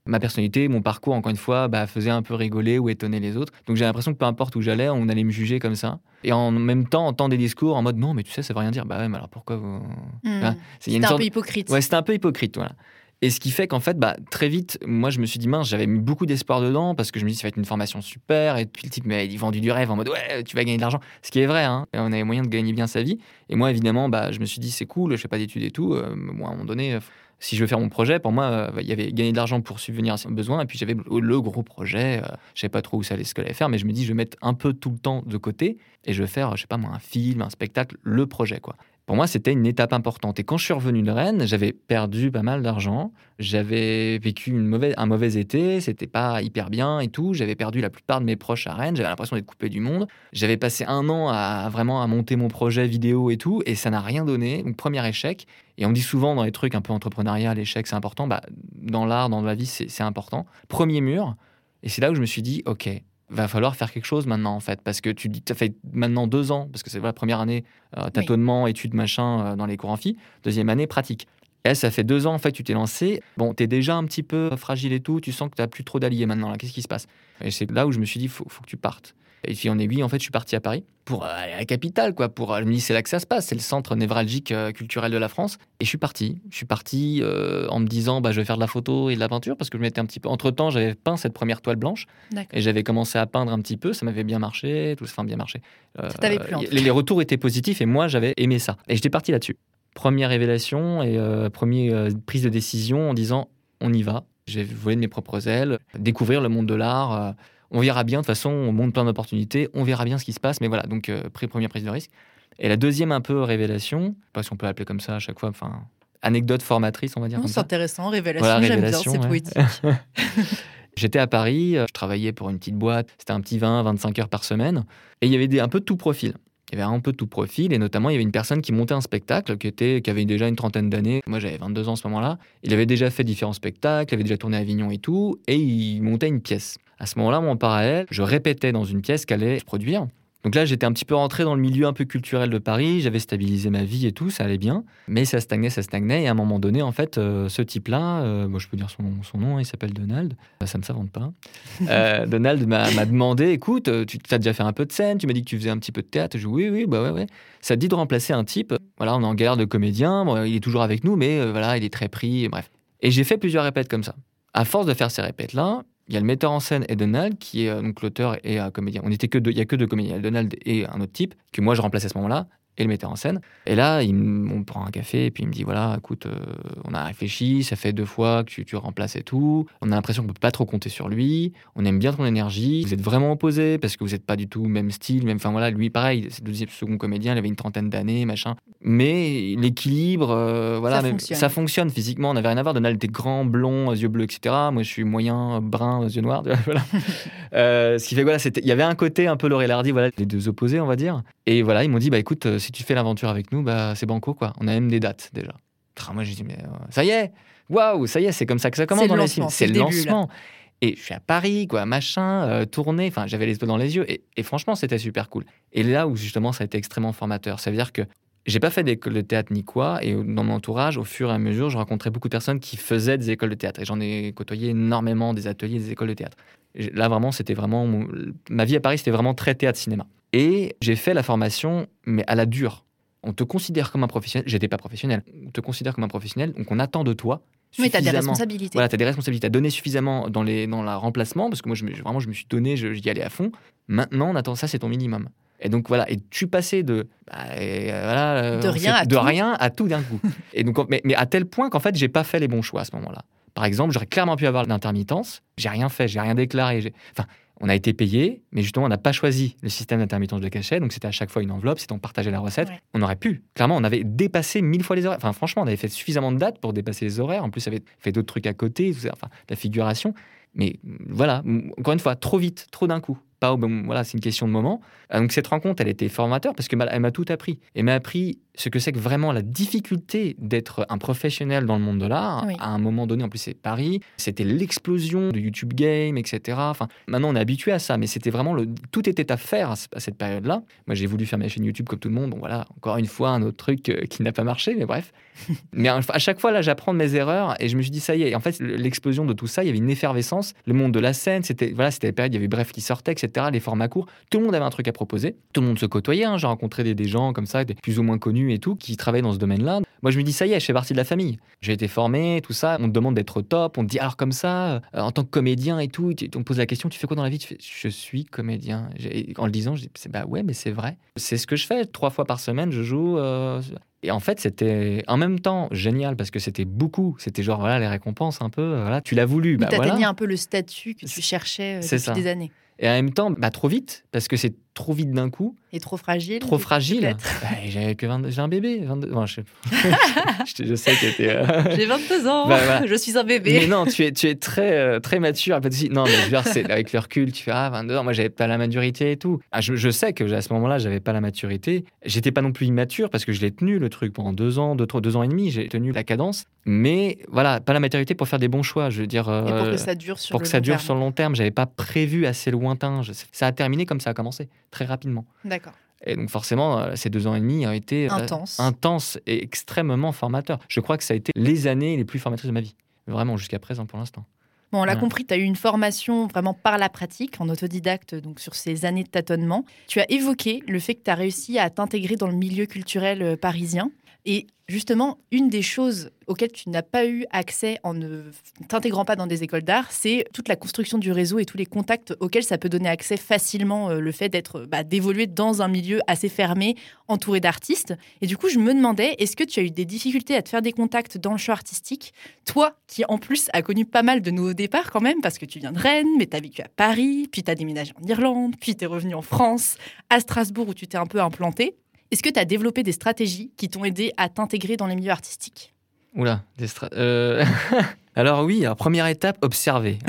ma personnalité, mon parcours, encore une fois, bah, faisait un peu rigoler ou étonner les autres. Donc j'ai l'impression que peu importe où j'allais, on allait me juger comme ça. Et en même temps, entendre des discours en mode non, mais tu sais, ça veut rien dire. Bah ouais, mais alors pourquoi vous. Hmm. C'était un peu hypocrite. Ouais, c'était un peu hypocrite, voilà. Et ce qui fait qu'en fait, bah, très vite, moi, je me suis dit, mince, j'avais mis beaucoup d'espoir dedans parce que je me dis, ça va être une formation super. Et puis le type, mais il vendu du rêve en mode, ouais, tu vas gagner de l'argent. Ce qui est vrai, hein. on avait moyen de gagner bien sa vie. Et moi, évidemment, bah, je me suis dit, c'est cool, je fais pas d'études et tout. Euh, moi, à un moment donné, si je veux faire mon projet, pour moi, euh, il y avait gagner de l'argent pour subvenir à ses besoins, et puis j'avais le gros projet. Euh, je savais pas trop où ça allait, ce que allait faire, mais je me dis, je vais mettre un peu tout le temps de côté, et je vais faire, je sais pas moi, un film, un spectacle, le projet, quoi. Pour moi, c'était une étape importante. Et quand je suis revenu de Rennes, j'avais perdu pas mal d'argent. J'avais vécu un mauvais été. C'était pas hyper bien et tout. J'avais perdu la plupart de mes proches à Rennes. J'avais l'impression d'être coupé du monde. J'avais passé un an à vraiment à monter mon projet vidéo et tout. Et ça n'a rien donné. Donc, premier échec. Et on dit souvent dans les trucs un peu entrepreneuriat, l'échec, c'est important. Bah, dans l'art, dans la vie, c'est important. Premier mur. Et c'est là où je me suis dit, OK, va falloir faire quelque chose maintenant en fait parce que tu dis as fait maintenant deux ans parce que c'est la première année euh, tâtonnement études machin euh, dans les cours amphi deuxième année pratique. Et ça fait deux ans en fait tu t'es lancé. Bon tu es déjà un petit peu fragile et tout tu sens que tu n'as plus trop d'alliés maintenant là. Qu'est-ce qui se passe? Et c'est là où je me suis dit faut, faut que tu partes et puis en aiguille, en fait, je suis parti à Paris pour aller à la capitale, quoi. Pour me c'est là que ça se passe, c'est le centre névralgique euh, culturel de la France. Et je suis parti. Je suis parti euh, en me disant, bah, je vais faire de la photo et de la peinture parce que je m'étais un petit peu. Entre temps, j'avais peint cette première toile blanche et j'avais commencé à peindre un petit peu. Ça m'avait bien marché, tout, enfin bien marché. Euh, ça t'avait plu. En les, les, retours étaient positifs et moi, j'avais aimé ça. Et j'étais parti là-dessus. Première révélation et première prise de décision en disant, on y va. J'ai volé de mes propres ailes, découvrir le monde de l'art on verra bien. De toute façon, on monte plein d'opportunités. On verra bien ce qui se passe. Mais voilà, donc euh, première prise de risque. Et la deuxième, un peu révélation, pas si on peut l'appeler comme ça à chaque fois, enfin, anecdote formatrice, on va dire. C'est intéressant, révélation, j'aime bien, c'est poétique. J'étais à Paris, euh, je travaillais pour une petite boîte, c'était un petit 20, 25 heures par semaine, et il y avait des, un peu de tout profil. Il y avait un peu tout profil, et notamment il y avait une personne qui montait un spectacle qui, était, qui avait déjà une trentaine d'années. Moi j'avais 22 ans en ce moment-là. Il avait déjà fait différents spectacles, il avait déjà tourné à Avignon et tout, et il montait une pièce. À ce moment-là, moi, en parallèle, je répétais dans une pièce qu'elle allait produire. Donc là, j'étais un petit peu rentré dans le milieu un peu culturel de Paris, j'avais stabilisé ma vie et tout, ça allait bien, mais ça stagnait, ça stagnait, et à un moment donné, en fait, euh, ce type-là, euh, moi je peux dire son, son nom, il s'appelle Donald, euh, ça ne s'invente pas. Donald m'a demandé, écoute, tu as déjà fait un peu de scène, tu m'as dit que tu faisais un petit peu de théâtre, je dis oui, oui, bah ouais, ouais. Ça te dit de remplacer un type, voilà, on est en galère de comédien, il est toujours avec nous, mais voilà, il est très pris, bref. Et j'ai fait plusieurs répètes comme ça. À force de faire ces répètes-là, il y a le metteur en scène et Donald, qui est euh, donc l'auteur et un comédien. On était que deux, il y a que deux comédiens, Donald et un autre type, que moi je remplaçais à ce moment-là et le metteur en scène. Et là, il, on prend un café et puis il me dit voilà, écoute, euh, on a réfléchi, ça fait deux fois que tu, tu remplaces et tout. On a l'impression qu'on peut pas trop compter sur lui. On aime bien ton énergie. Vous êtes vraiment opposés parce que vous n'êtes pas du tout même style, même. Enfin voilà, lui pareil, c'est le deuxième second comédien, il avait une trentaine d'années, machin. Mais l'équilibre, euh, voilà, ça, fonctionne. ça, fonctionne. physiquement. On n'avait rien à voir. Donald était grand, blond, yeux bleus, etc. Moi, je suis moyen, brun, yeux noirs. Voilà. euh, ce qui fait voilà, il y avait un côté un peu Laurel Hardy, voilà, les deux opposés, on va dire. Et voilà, ils m'ont dit bah écoute si tu fais l'aventure avec nous, bah, c'est banco, quoi. On a même des dates déjà. Moi, j'ai dit, mais euh, ça y est, waouh, ça y est, c'est comme ça que ça commence dans les films. C'est le, lancement. Et je suis à Paris, quoi, machin, euh, tourné, enfin, j'avais les yeux dans les yeux. Et, franchement, c'était super cool. Et là où justement, ça a été extrêmement formateur. Ça veut dire que j'ai pas fait d'école de théâtre ni quoi. Et dans mon entourage, au fur et à mesure, je rencontrais beaucoup de personnes qui faisaient des écoles de théâtre. Et j'en ai côtoyé énormément des ateliers, des écoles de théâtre. là, vraiment, c'était vraiment. Ma vie à Paris, c'était vraiment très théâtre-cinéma. Et j'ai fait la formation, mais à la dure on te considère comme un professionnel. J'étais pas professionnel. On te considère comme un professionnel, donc on attend de toi. Oui, tu as des responsabilités. Voilà, tu as des responsabilités. Tu as donné suffisamment dans, les, dans la remplacement, parce que moi, je, vraiment, je me suis donné, j'y allais à fond. Maintenant, on attend ça, c'est ton minimum. Et donc voilà, et tu passais de, bah, euh, voilà, de, rien, à de tout. rien à tout d'un coup. et donc, mais, mais, à tel point qu'en fait, j'ai pas fait les bons choix à ce moment-là. Par exemple, j'aurais clairement pu avoir l'intermittence. J'ai rien fait, j'ai rien déclaré. Enfin, on a été payé, mais justement, on n'a pas choisi le système d'intermittence de cachet. Donc, c'était à chaque fois une enveloppe, c'était on partageait la recette. On aurait pu. Clairement, on avait dépassé mille fois les horaires. Enfin, franchement, on avait fait suffisamment de dates pour dépasser les horaires. En plus, on avait fait d'autres trucs à côté, enfin, la figuration. Mais voilà, encore une fois, trop vite, trop d'un coup. Pas voilà, c'est une question de moment. Euh, donc cette rencontre, elle était formateur parce que elle m'a tout appris. Elle m'a appris ce que c'est que vraiment la difficulté d'être un professionnel dans le monde de l'art. À un moment donné, en plus c'est Paris, c'était l'explosion de YouTube Game, etc. Enfin, maintenant on est habitué à ça, mais c'était vraiment le tout était à faire à, cette période-là. Moi, j'ai voulu faire ma chaîne YouTube comme tout le monde. Bon voilà, encore une fois un autre truc euh, qui n'a pas marché, mais bref. mais à chaque fois là, j'apprends de mes erreurs et je me suis dit ça y est. en fait, l'explosion de tout ça, il y avait une effervescence. Le monde de la scène, c'était voilà, la période, il y avait Bref qui sortait, etc. Les formats courts, tout le monde avait un truc à proposer. Tout le monde se côtoyait. Hein. J'ai rencontré des, gens comme ça, des plus ou moins connus et tout, qui travaillent dans ce domaine-là. Moi, je me dis, ça y est, je fais partie de la famille. J'ai été formé, tout ça. On te demande d'être top. On te dit, alors comme ça, euh, en tant que comédien et tout, on te pose la question, tu fais quoi dans la vie? Je suis comédien. en le disant, je dis, bah ouais, mais c'est vrai. C'est ce que je fais. Trois fois par semaine, je joue. Euh, et en fait, c'était en même temps génial parce que c'était beaucoup. C'était genre, voilà, les récompenses un peu. Euh, voilà, tu l'as voulu. Bah, tu voilà. un peu le statut que tu cherchais depuis des années. Et en même temps, bah, trop vite, parce que c'est trop vite d'un coup. Et trop fragile. Trop fragile. Bah, J'avais que 22, j'ai un bébé. 22, bon, je, je, je, sais que t'es. Euh... J'ai 22 ans. Bah. Je suis un bébé. Mais non, tu es, tu es très, euh, très mature. Non, mais je veux dire, avec le recul, tu fais ah 22 ans. Moi, j'avais pas la maturité et tout. Ah, je, je, sais que à ce moment-là, j'avais pas la maturité. J'étais pas non plus immature parce que je l'ai tenu le truc pendant deux ans, deux, trois, deux ans et demi. J'ai tenu la cadence. Mais voilà, pas la maturité pour faire des bons choix. Je veux dire. Euh, et pour que ça dure sur pour le que ça long dure terme. sur le long terme. J'avais pas prévu assez lointain. Je, ça a terminé comme ça a commencé, très rapidement. D'accord. Et donc forcément, euh, ces deux ans et demi ont été intenses, euh, intenses et extrêmement formateurs. Je crois que ça a été les années les plus formatrices de ma vie. Vraiment, jusqu'à présent pour l'instant. Bon, on l'a Ouais. compris, tu as eu une formation vraiment par la pratique, en autodidacte, donc sur ces années de tâtonnement. Tu as évoqué le fait que tu as réussi à t'intégrer dans le milieu culturel euh, parisien. Et justement, une des choses auxquelles tu n'as pas eu accès en ne t'intégrant pas dans des écoles d'art, c'est toute la construction du réseau et tous les contacts auxquels ça peut donner accès facilement, euh, le fait d'être, bah, d'évoluer dans un milieu assez fermé, entouré d'artistes. Et du coup, je me demandais, est-ce que tu as eu des difficultés à te faire des contacts dans le champ artistique? Toi, qui en plus a connu pas mal de nouveaux départs quand même, parce que tu viens de Rennes, mais tu as vécu à Paris, puis tu as déménagé en Irlande, puis tu es revenu en France, à Strasbourg où tu t'es un peu implanté. Est-ce que tu as développé des stratégies qui t'ont aidé à t'intégrer dans les milieux artistiques? Oula, des stra- euh, Alors oui, première étape, observer.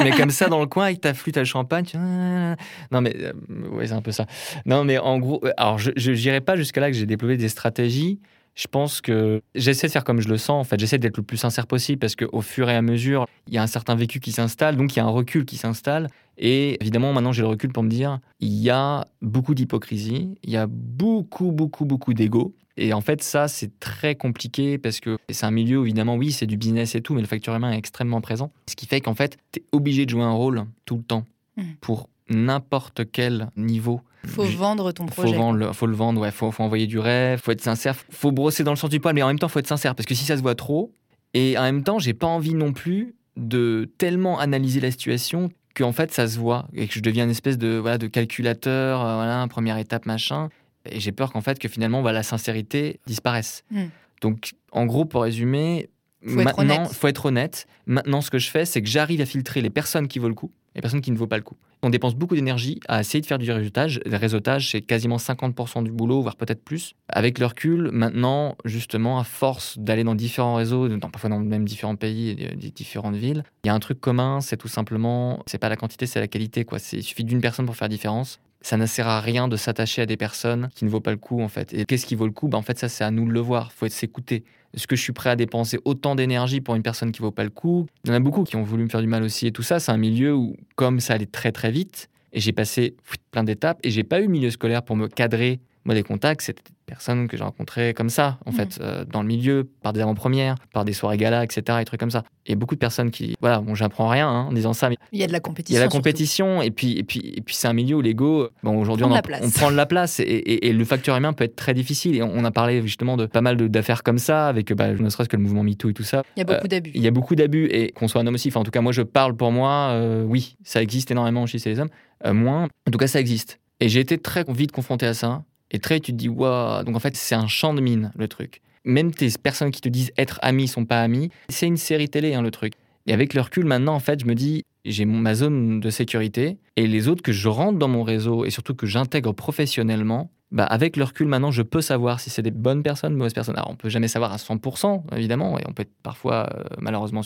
Mets comme ça dans le coin avec ta flûte à champagne. tu- Non mais euh, ouais, c'est un peu ça. Non mais en gros, euh, alors je j'irai pas jusqu'à là que j'ai développé des stratégies. Je pense que j'essaie de faire comme je le sens. En fait, j'essaie d'être le plus sincère possible parce qu'au fur et à mesure, il y a un certain vécu qui s'installe, donc il y a un recul qui s'installe. Et évidemment, maintenant, j'ai le recul pour me dire, il y a beaucoup d'hypocrisie, il y a beaucoup, beaucoup, beaucoup d'ego. Et en fait, ça, c'est très compliqué parce que c'est un milieu, où, évidemment, oui, c'est du business et tout, mais le facteur humain est extrêmement présent. Ce qui fait qu'en fait, tu es obligé de jouer un rôle tout le temps Mhm. pour n'importe quel niveau. Faut vendre ton faut projet. vendre, le- faut le vendre, ouais, faut, faut envoyer du rêve, faut être sincère, faut brosser dans le sens du poil, mais en même temps, faut être sincère parce que si ça se voit trop, et en même temps, j'ai pas envie non plus de tellement analyser la situation qu'en fait ça se voit et que je deviens une espèce de voilà de calculateur, euh, voilà, première étape machin, et j'ai peur qu'en fait que finalement voilà, la sincérité disparaisse. Hmm. Donc en gros, pour résumer, Faut maintenant, faut être honnête. Maintenant, ce que je fais, c'est que j'arrive à filtrer les personnes qui vaut le coup les personnes qui ne vaut pas le coup. On dépense beaucoup d'énergie à essayer de faire du réseautage. Le réseautage, c'est quasiment 50% du boulot, voire peut-être plus. Avec le recul, maintenant, justement, à force d'aller dans différents réseaux, parfois dans même différents pays et différentes villes, il y a un truc commun, c'est tout simplement, c'est pas la quantité, c'est la qualité. Quoi. Il suffit d'une personne pour faire la différence. Ça ne sert à rien de s'attacher à des personnes qui ne vaut pas le coup, en fait. Et qu'est-ce qui vaut le coup? Ben, En fait, ça, c'est à nous de le voir. Il faut s'écouter. Est-ce que je suis prêt à dépenser autant d'énergie pour une personne qui vaut pas le coup? Il y en a beaucoup qui ont voulu me faire du mal aussi. Et tout ça, c'est un milieu où, comme ça allait très très vite, et j'ai passé plein d'étapes, et j'ai pas eu milieu scolaire pour me cadrer. Moi, des contacts, c'était des personnes que j'ai rencontrées comme ça, en Mhm. fait, euh, dans le milieu, par des avant-premières, par des soirées gala, etc., et trucs comme ça. Et beaucoup de personnes qui, voilà, bon, j'apprends rien hein, en disant ça, mais Il y a de la il compétition. y a la surtout. compétition et puis et puis et puis c'est un milieu où l'ego bon aujourd'hui on, de la place. on prend de la place et, et- et le facteur humain peut être très difficile et on, on a parlé justement de pas mal de- d'affaires comme ça avec bah, ne serait-ce que le mouvement MeToo et tout ça Il y a beaucoup d'abus. il y a beaucoup d'abus et qu'on soit un homme aussi enfin en tout cas moi je parle pour moi euh, oui ça existe énormément chez les hommes Euh, moins en tout cas ça existe et j'ai été très vite confronté à ça et très tu te dis waouh donc en fait c'est un champ de mine le truc. Même tes personnes qui te disent être amis sont pas amis c'est une série télé hein, le truc. Et avec le recul maintenant en fait je me dis j'ai ma zone de sécurité et les autres que je rentre dans mon réseau et surtout que j'intègre professionnellement bah avec le recul maintenant je peux savoir si c'est des bonnes personnes mauvaises personnes. Alors on peut jamais savoir à 100% évidemment et on peut être parfois euh, malheureusement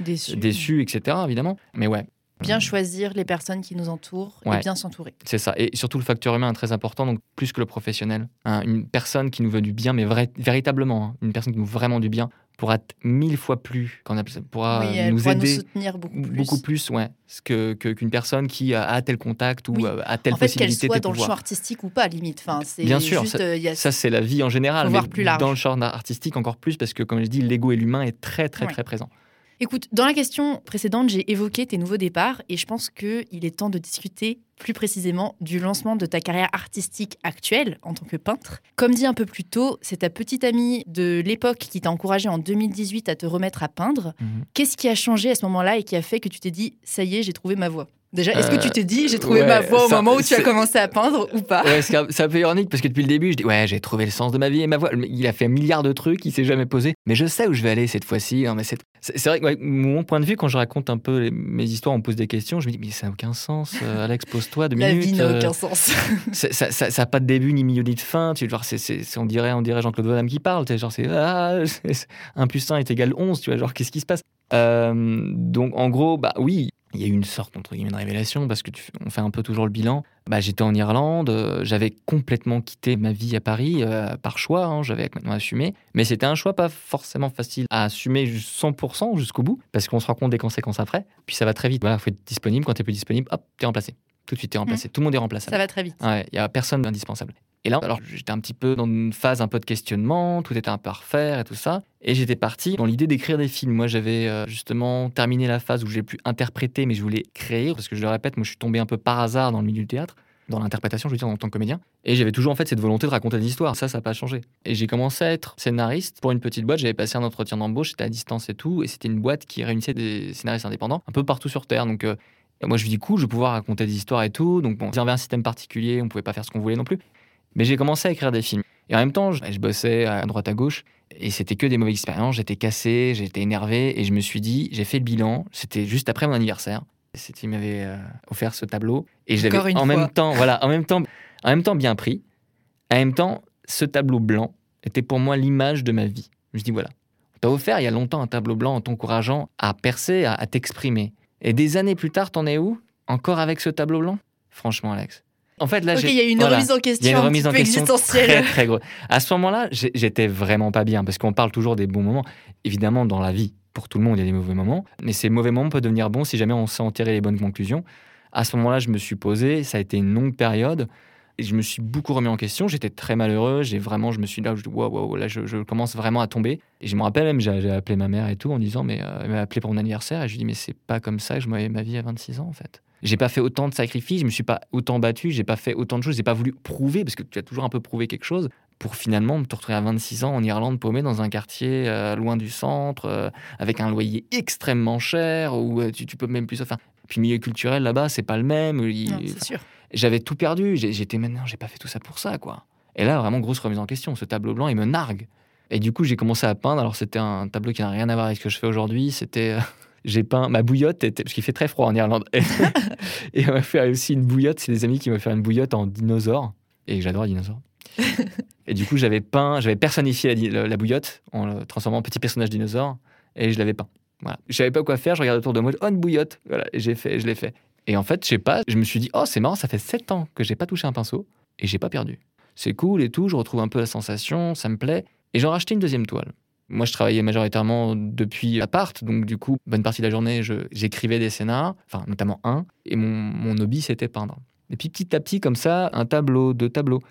Déçu. déçu etc évidemment. Mais ouais Bien choisir les personnes qui nous entourent et bien s'entourer. C'est ça. Et surtout, le facteur humain est très important, donc plus que le professionnel. Hein, une personne qui nous veut du bien, mais vrai- véritablement, hein, une personne qui nous veut vraiment du bien, pourra être mille fois plus, qu'on appelle ça, pourra oui, nous pourra aider nous soutenir beaucoup plus. beaucoup plus, ouais, que qu'une personne qui a, tel contact ou Oui. a telle en fait, qu'elle soit dans le champ artistique ou pas, limite. Enfin, c'est Bien sûr, juste, euh, Ça, c'est la vie en général, mais voir plus large. dans le champ artistique encore plus, parce que, comme je dis, l'ego et l'humain est très, très, Ouais. très présent. Écoute, dans la question précédente, j'ai évoqué tes nouveaux départs et je pense qu'il est temps de discuter plus précisément du lancement de ta carrière artistique actuelle en tant que peintre. Comme dit un peu plus tôt, c'est ta petite amie de l'époque qui t'a encouragé en 2018 à te remettre à peindre. Mhm. Qu'est-ce qui a changé à ce moment-là et qui a fait que tu t'es dit, ça y est, j'ai trouvé ma voie? Déjà, est-ce que tu te dis, j'ai trouvé ma voix au moment où tu as commencé à peindre ou pas Ouais, c'est un, peu ironique parce que depuis le début, je dis, ouais, j'ai trouvé le sens de ma vie et ma voix. Il a fait un milliard de trucs, il s'est jamais posé, mais je sais où je vais aller cette fois-ci. mais c'est, vrai que mon point de vue, quand je raconte un peu mes histoires, on me pose des questions, je me dis, mais ça n'a aucun sens. Euh, Alex, pose-toi deux minutes. La vie n'a aucun sens. ça n'a pas de début ni milieu ni de fin. Tu vois, c'est, on dirait, on dirait Jean-Claude Van Damme qui parle. Tu genre, c'est, ah, 1 plus 1 est égal 11. Tu vois, genre, qu'est-ce qui se passe? Euh, Donc, en gros, bah oui, il y a eu une sorte entre guillemets de révélation parce que on fait un peu toujours le bilan. Bah, j'étais en Irlande, euh, j'avais complètement quitté ma vie à Paris euh, par choix, hein, j'avais maintenant assumé, mais c'était un choix pas forcément facile à assumer 100% jusqu'au bout parce qu'on se rend compte des conséquences après. Puis ça va très vite. Voilà, faut être disponible. Quand tu es plus disponible, hop, tu es remplacé. Tout de suite, tu es remplacé. Mmh. Tout le monde est remplaçable. Ça va très vite. Il n'y a personne d'indispensable. Et là, alors j'étais un petit peu dans une phase un peu de questionnement, tout était un peu à refaire et tout ça. Et j'étais parti dans l'idée d'écrire des films. Moi, j'avais euh, justement terminé la phase où j'ai pu interpréter, mais je voulais créer, parce que je le répète, moi je suis tombé un peu par hasard dans le milieu du théâtre, dans l'interprétation, je veux dire, en tant que comédien. Et j'avais toujours en fait cette volonté de raconter des histoires. Ça, ça n'a pas changé. Et j'ai commencé à être scénariste pour une petite boîte. J'avais passé un entretien d'embauche, j'étais à distance et tout. Et c'était une boîte qui réunissait des scénaristes indépendants un peu partout sur Terre. Donc, euh, moi, je me dis, cool, je vais pouvoir raconter des histoires et tout. Donc, bon, il y avait un système particulier, on pouvait pas faire ce qu'on voulait non plus. Mais j'ai commencé à écrire des films. Et en même temps, je, bossais à droite à gauche et c'était que des mauvaises expériences. J'étais cassé, j'étais énervé et je me suis dit, j'ai fait le bilan. C'était juste après mon anniversaire. Il m'avait euh, offert ce tableau et je l'avais en même temps, voilà, en même temps, en même temps bien pris. En même temps, ce tableau blanc était pour moi l'image de ma vie. Je me dis voilà, on t'a offert il y a longtemps un tableau blanc en t'encourageant à percer, à, à t'exprimer. Et des années plus tard, t'en es où? Encore avec ce tableau blanc? Franchement, Alex, en fait, là, il y a une remise en question, il y a une remise en question. Très, très À ce moment-là, j'étais vraiment pas bien parce qu'on parle toujours des bons moments. Évidemment, dans la vie, pour tout le monde, il y a des mauvais moments, mais ces mauvais moments peuvent devenir bons si jamais on sait en tirer les bonnes conclusions. À ce moment-là, je me suis posé, ça a été une longue période. Et je me suis beaucoup remis en question. J'étais très malheureux. J'ai vraiment, je me suis là, je, wow, wow, là, je, commence vraiment à tomber. Et je me rappelle même, j'ai appelé ma mère et tout en disant, mais euh, elle m'a appelé pour mon anniversaire. Et je lui dis, mais c'est pas comme ça que je voyais ma vie à 26 ans, en fait. J'ai pas fait autant de sacrifices, je me suis pas autant battu, j'ai pas fait autant de choses, j'ai pas voulu prouver, parce que tu as toujours un peu prouvé quelque chose, pour finalement te retrouver à 26 ans en Irlande paumé dans un quartier euh, loin du centre, euh, avec un loyer extrêmement cher, où tu, tu, peux même plus. Enfin, puis milieu culturel là-bas, c'est pas le même. c'est sûr. J'avais tout perdu, j'étais maintenant, j'ai pas fait tout ça pour ça, quoi. Et là, vraiment, grosse remise en question. Ce tableau blanc, il me nargue. Et du coup, j'ai commencé à peindre. Alors, c'était un tableau qui n'a rien à voir avec ce que je fais aujourd'hui. C'était j'ai peint ma bouillotte, était, parce qu'il fait très froid en Irlande. et on m'a fait aussi une bouillotte. C'est des amis qui m'ont fait une bouillotte en dinosaure. Et j'adore les dinosaures. et du coup, j'avais peint, j'avais personnifié la, bouillotte en le transformant en petit personnage dinosaure. Et je l'avais peint. Voilà. Je savais pas quoi faire. Je regardais autour de moi. Oh, une bouillotte. Voilà. Et j'ai fait, je l'ai fait. Et en fait, je sais pas, je me suis dit, oh, c'est marrant, ça fait 7 ans que j'ai pas touché un pinceau. Et j'ai pas perdu. C'est cool et tout. Je retrouve un peu la sensation. Ça me plaît. Et j'en racheté une deuxième toile. Moi, je travaillais majoritairement depuis l'appart, donc du coup, bonne partie de la journée, j'écrivais des scénars, enfin notamment un, et mon, hobby, c'était peindre. Et puis petit à petit, comme ça, un tableau, deux tableaux.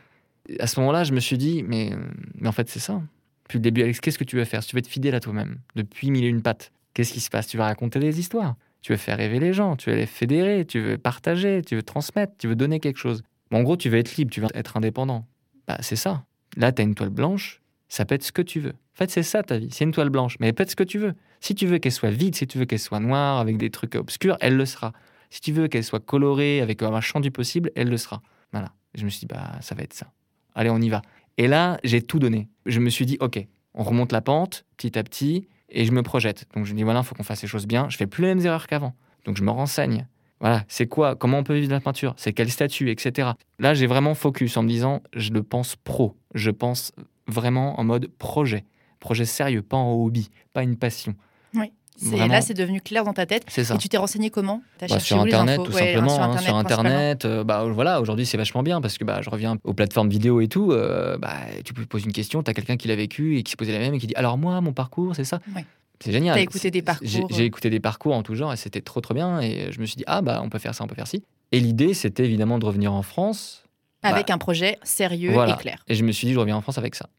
À ce moment-là, je me suis dit, mais, mais en fait, c'est ça. Depuis le début, Alex, qu'est-ce que tu veux faire? Si tu veux être fidèle à toi-même, depuis mille et une pattes, qu'est-ce qui se passe? Tu vas raconter des histoires, tu veux faire rêver les gens, tu veux les fédérer, tu veux partager, tu veux transmettre, tu veux donner quelque chose. en gros, tu veux être libre, tu veux être indépendant. Bah, c'est ça. Là, tu as une toile blanche, ça peut être ce que tu veux. En fait, c'est ça ta vie. C'est une toile blanche, mais elle peut être ce que tu veux. Si tu veux qu'elle soit vide, si tu veux qu'elle soit noire, avec des trucs obscurs, elle le sera. Si tu veux qu'elle soit colorée, avec un champ du possible, elle le sera. Voilà. je me suis dit, bah, ça va être ça. Allez, on y va. Et là, j'ai tout donné. Je me suis dit, OK, on remonte la pente petit à petit et je me projette. Donc, je me dis, voilà, il faut qu'on fasse les choses bien. Je fais plus les mêmes erreurs qu'avant. Donc, je me renseigne. Voilà, c'est quoi Comment on peut vivre de la peinture? C'est quel statut, etc. Là, j'ai vraiment focus en me disant, je le pense pro. Je pense vraiment en mode projet. Projet sérieux, pas en hobby, pas une passion. Oui. Là, c'est devenu clair dans ta tête. C'est ça. Et tu t'es renseigné comment bah, Sur Internet, tout simplement. sur hein, Internet, sur Internet euh, bah, voilà, aujourd'hui, c'est vachement bien parce que bah, je reviens aux plateformes vidéo et tout. Euh, bah, tu peux poser une question, tu as quelqu'un qui l'a vécu et qui se posait la même et qui dit Alors, moi, mon parcours, c'est ça C'est génial. Tu as écouté des parcours. J'ai écouté des parcours en tout genre et c'était trop, trop bien. Et je me suis dit Ah, bah, on peut faire ça, on peut faire ci. Et l'idée, c'était évidemment de revenir en France. Avec un projet sérieux et clair. Et je me suis dit Je reviens en France avec ça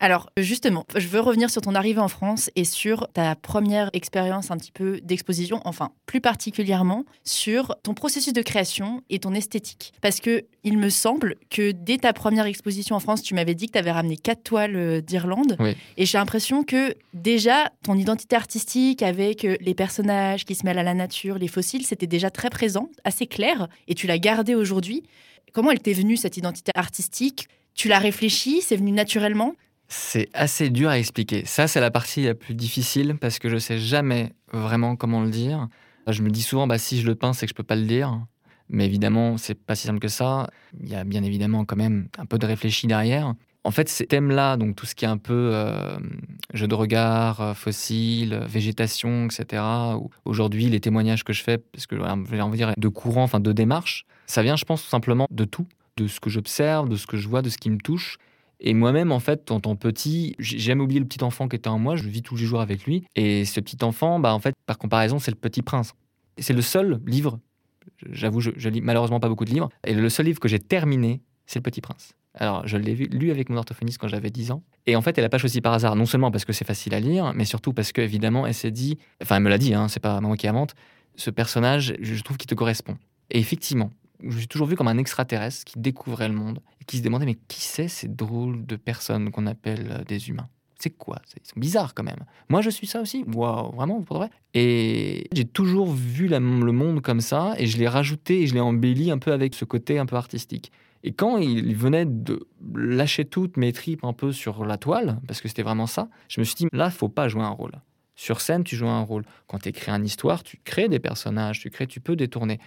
Alors justement, je veux revenir sur ton arrivée en France et sur ta première expérience un petit peu d'exposition, enfin plus particulièrement sur ton processus de création et ton esthétique. Parce que il me semble que dès ta première exposition en France, tu m'avais dit que tu avais ramené quatre toiles euh, d'Irlande. Et j'ai l'impression que déjà ton identité artistique avec euh, les personnages qui se mêlent à la nature, les fossiles, c'était déjà très présent, assez clair, et tu l'as gardé aujourd'hui. Comment elle t'est venue cette identité artistique? Tu l'as réfléchi C'est venu naturellement? C'est assez dur à expliquer. Ça, c'est la partie la plus difficile parce que je sais jamais vraiment comment le dire. Je me dis souvent, bah, si je le peins, c'est que je peux pas le dire. Mais évidemment, c'est pas si simple que ça. Il y a bien évidemment quand même un peu de réfléchi derrière. En fait, ces thèmes-là, donc tout ce qui est un peu euh, jeu de regard, euh, fossile, végétation, etc. Aujourd'hui, les témoignages que je fais, parce que j'ai envie de dire de courant, enfin de démarche, ça vient, je pense, tout simplement de tout, de ce que j'observe, de ce que je vois, de ce qui me touche. Et moi-même, en fait, en tant petit, j'ai jamais oublié le petit enfant qui était en moi. Je vis tous les jours avec lui. Et ce petit enfant, bah, en fait, par comparaison, c'est le Petit Prince. C'est le seul livre. J'avoue, je, je, lis malheureusement pas beaucoup de livres. Et le seul livre que j'ai terminé, c'est le Petit Prince. Alors, je l'ai lu avec mon orthophoniste quand j'avais 10 ans. Et en fait, elle n'a pas choisi par hasard, non seulement parce que c'est facile à lire, mais surtout parce qu'évidemment, elle s'est dit, enfin, elle me l'a dit, hein, c'est pas moi qui invente, ce personnage, je trouve qu'il te correspond. Et effectivement, je me suis toujours vu comme un extraterrestre qui découvrait le monde et qui se demandait mais qui c'est ces drôles de personnes qu'on appelle euh, des humains? C'est quoi? Ils sont bizarres quand même. Moi, je suis ça aussi. Waouh, vraiment, pour vrai. Et j'ai toujours vu le monde comme ça, et je l'ai rajouté et je l'ai embelli un peu avec ce côté un peu artistique. Et quand il venait de lâcher toutes mes tripes un peu sur la toile, parce que c'était vraiment ça, je me suis dit, là, faut pas jouer un rôle. Sur scène, tu joues un rôle. Quand tu écris une histoire, tu crées des personnages, tu crées, tu peux détourner.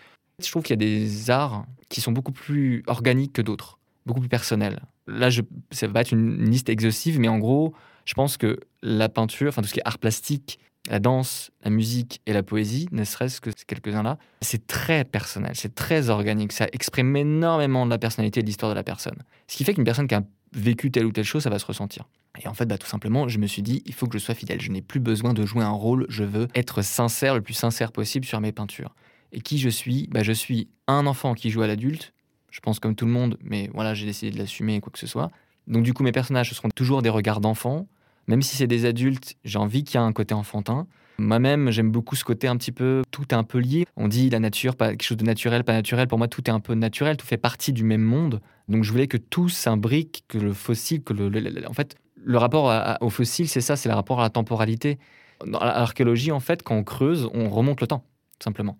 Je trouve qu'il y a des arts qui sont beaucoup plus organiques que d'autres, beaucoup plus personnels. Là, je, ça va être une, liste exhaustive, mais en gros, je pense que la peinture, enfin tout ce qui est art plastique, la danse, la musique et la poésie, ne serait-ce que ces quelques-uns-là, c'est très personnel, c'est très organique, ça exprime énormément de la personnalité et de l'histoire de la personne. Ce qui fait qu'une personne qui a vécu telle ou telle chose, ça va se ressentir. Et en fait, bah, tout simplement, je me suis dit, il faut que je sois fidèle. Je n'ai plus besoin de jouer un rôle, je veux être sincère, le plus sincère possible sur mes peintures. Et qui je suis bah, Je suis un enfant qui joue à l'adulte, je pense comme tout le monde, mais voilà, j'ai décidé de l'assumer, quoi que ce soit. Donc du coup, mes personnages, ce seront toujours des regards d'enfants. Même si c'est des adultes, j'ai envie qu'il y ait un côté enfantin. Moi-même, j'aime beaucoup ce côté un petit peu, tout est un peu lié. On dit la nature, pas quelque chose de naturel, pas naturel. Pour moi, tout est un peu naturel, tout fait partie du même monde. Donc je voulais que tout s'imbrique, que le fossile, que le, en fait, le rapport au fossile, c'est ça, c'est le rapport à la temporalité. Dans l'archéologie, en fait, quand on creuse, on remonte le temps, simplement.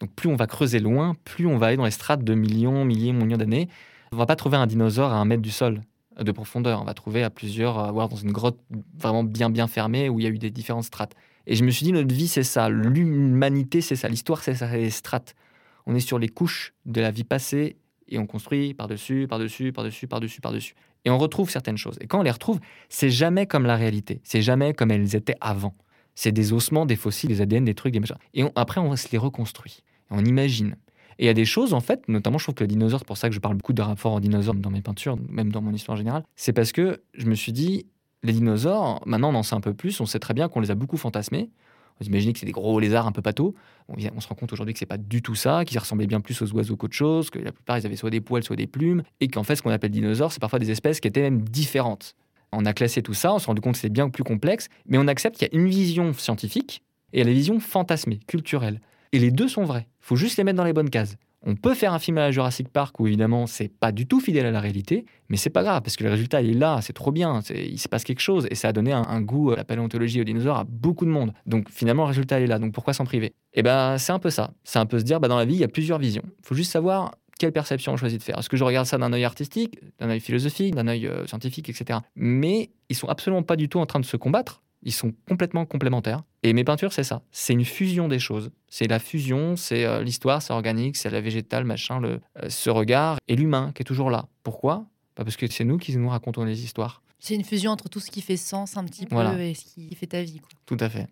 Donc plus on va creuser loin, plus on va aller dans les strates de millions, milliers, millions d'années. On va pas trouver un dinosaure à un mètre du sol de profondeur. On va trouver à plusieurs, voire dans une grotte vraiment bien bien fermée où il y a eu des différentes strates. Et je me suis dit, notre vie, c'est ça. L'humanité, c'est ça. L'histoire, c'est ça. Les strates. On est sur les couches de la vie passée et on construit par-dessus, par-dessus, par-dessus, par-dessus, par-dessus. Et on retrouve certaines choses. Et quand on les retrouve, c'est jamais comme la réalité. C'est jamais comme elles étaient avant. C'est des ossements, des fossiles, des ADN, des trucs, des machins. Et après, on se les reconstruit. On imagine. Et il y a des choses, en fait, notamment, je trouve que le dinosaure, c'est pour ça que je parle beaucoup de rapports aux dinosaures dans mes peintures, même dans mon histoire générale, c'est parce que je me suis dit, les dinosaures, maintenant on en sait un peu plus, on sait très bien qu'on les a beaucoup fantasmés. Vous imaginez que c'est des gros lézards un peu pâteaux. On, se rend compte aujourd'hui que c'est pas du tout ça, qu'ils ressemblaient bien plus aux oiseaux qu'autre chose, que la plupart ils avaient soit des poils, soit des plumes, et qu'en fait ce qu'on appelle dinosaures, c'est parfois des espèces qui étaient même différentes. On a classé tout ça, on s'est rendu compte que c'était bien plus complexe, mais on accepte qu'il y a une vision scientifique et la vision fantasmée, culturelle. Et les deux sont vrais. Il faut juste les mettre dans les bonnes cases. On peut faire un film à la Jurassic Park où évidemment c'est pas du tout fidèle à la réalité, mais c'est pas grave parce que le résultat il est là, c'est trop bien, il se passe quelque chose et ça a donné un, goût à la paléontologie aux dinosaures à beaucoup de monde. Donc finalement le résultat il est là, donc pourquoi s'en priver? Et eh ben c'est un peu ça, c'est un peu se dire bah dans la vie il y a plusieurs visions. Il faut juste savoir quelle perception on choisit de faire. Est-ce que je regarde ça d'un œil artistique, d'un œil philosophique, d'un œil euh, scientifique, etc. Mais ils sont absolument pas du tout en train de se combattre. Ils sont complètement complémentaires. Et mes peintures, c'est ça. C'est une fusion des choses. C'est la fusion, c'est euh, l'histoire, c'est organique, c'est la végétale, machin, le, euh, ce regard et l'humain qui est toujours là. Pourquoi? Bah, Parce que c'est nous qui nous racontons les histoires. C'est une fusion entre tout ce qui fait sens un petit peu et ce qui fait ta vie. Tout à fait.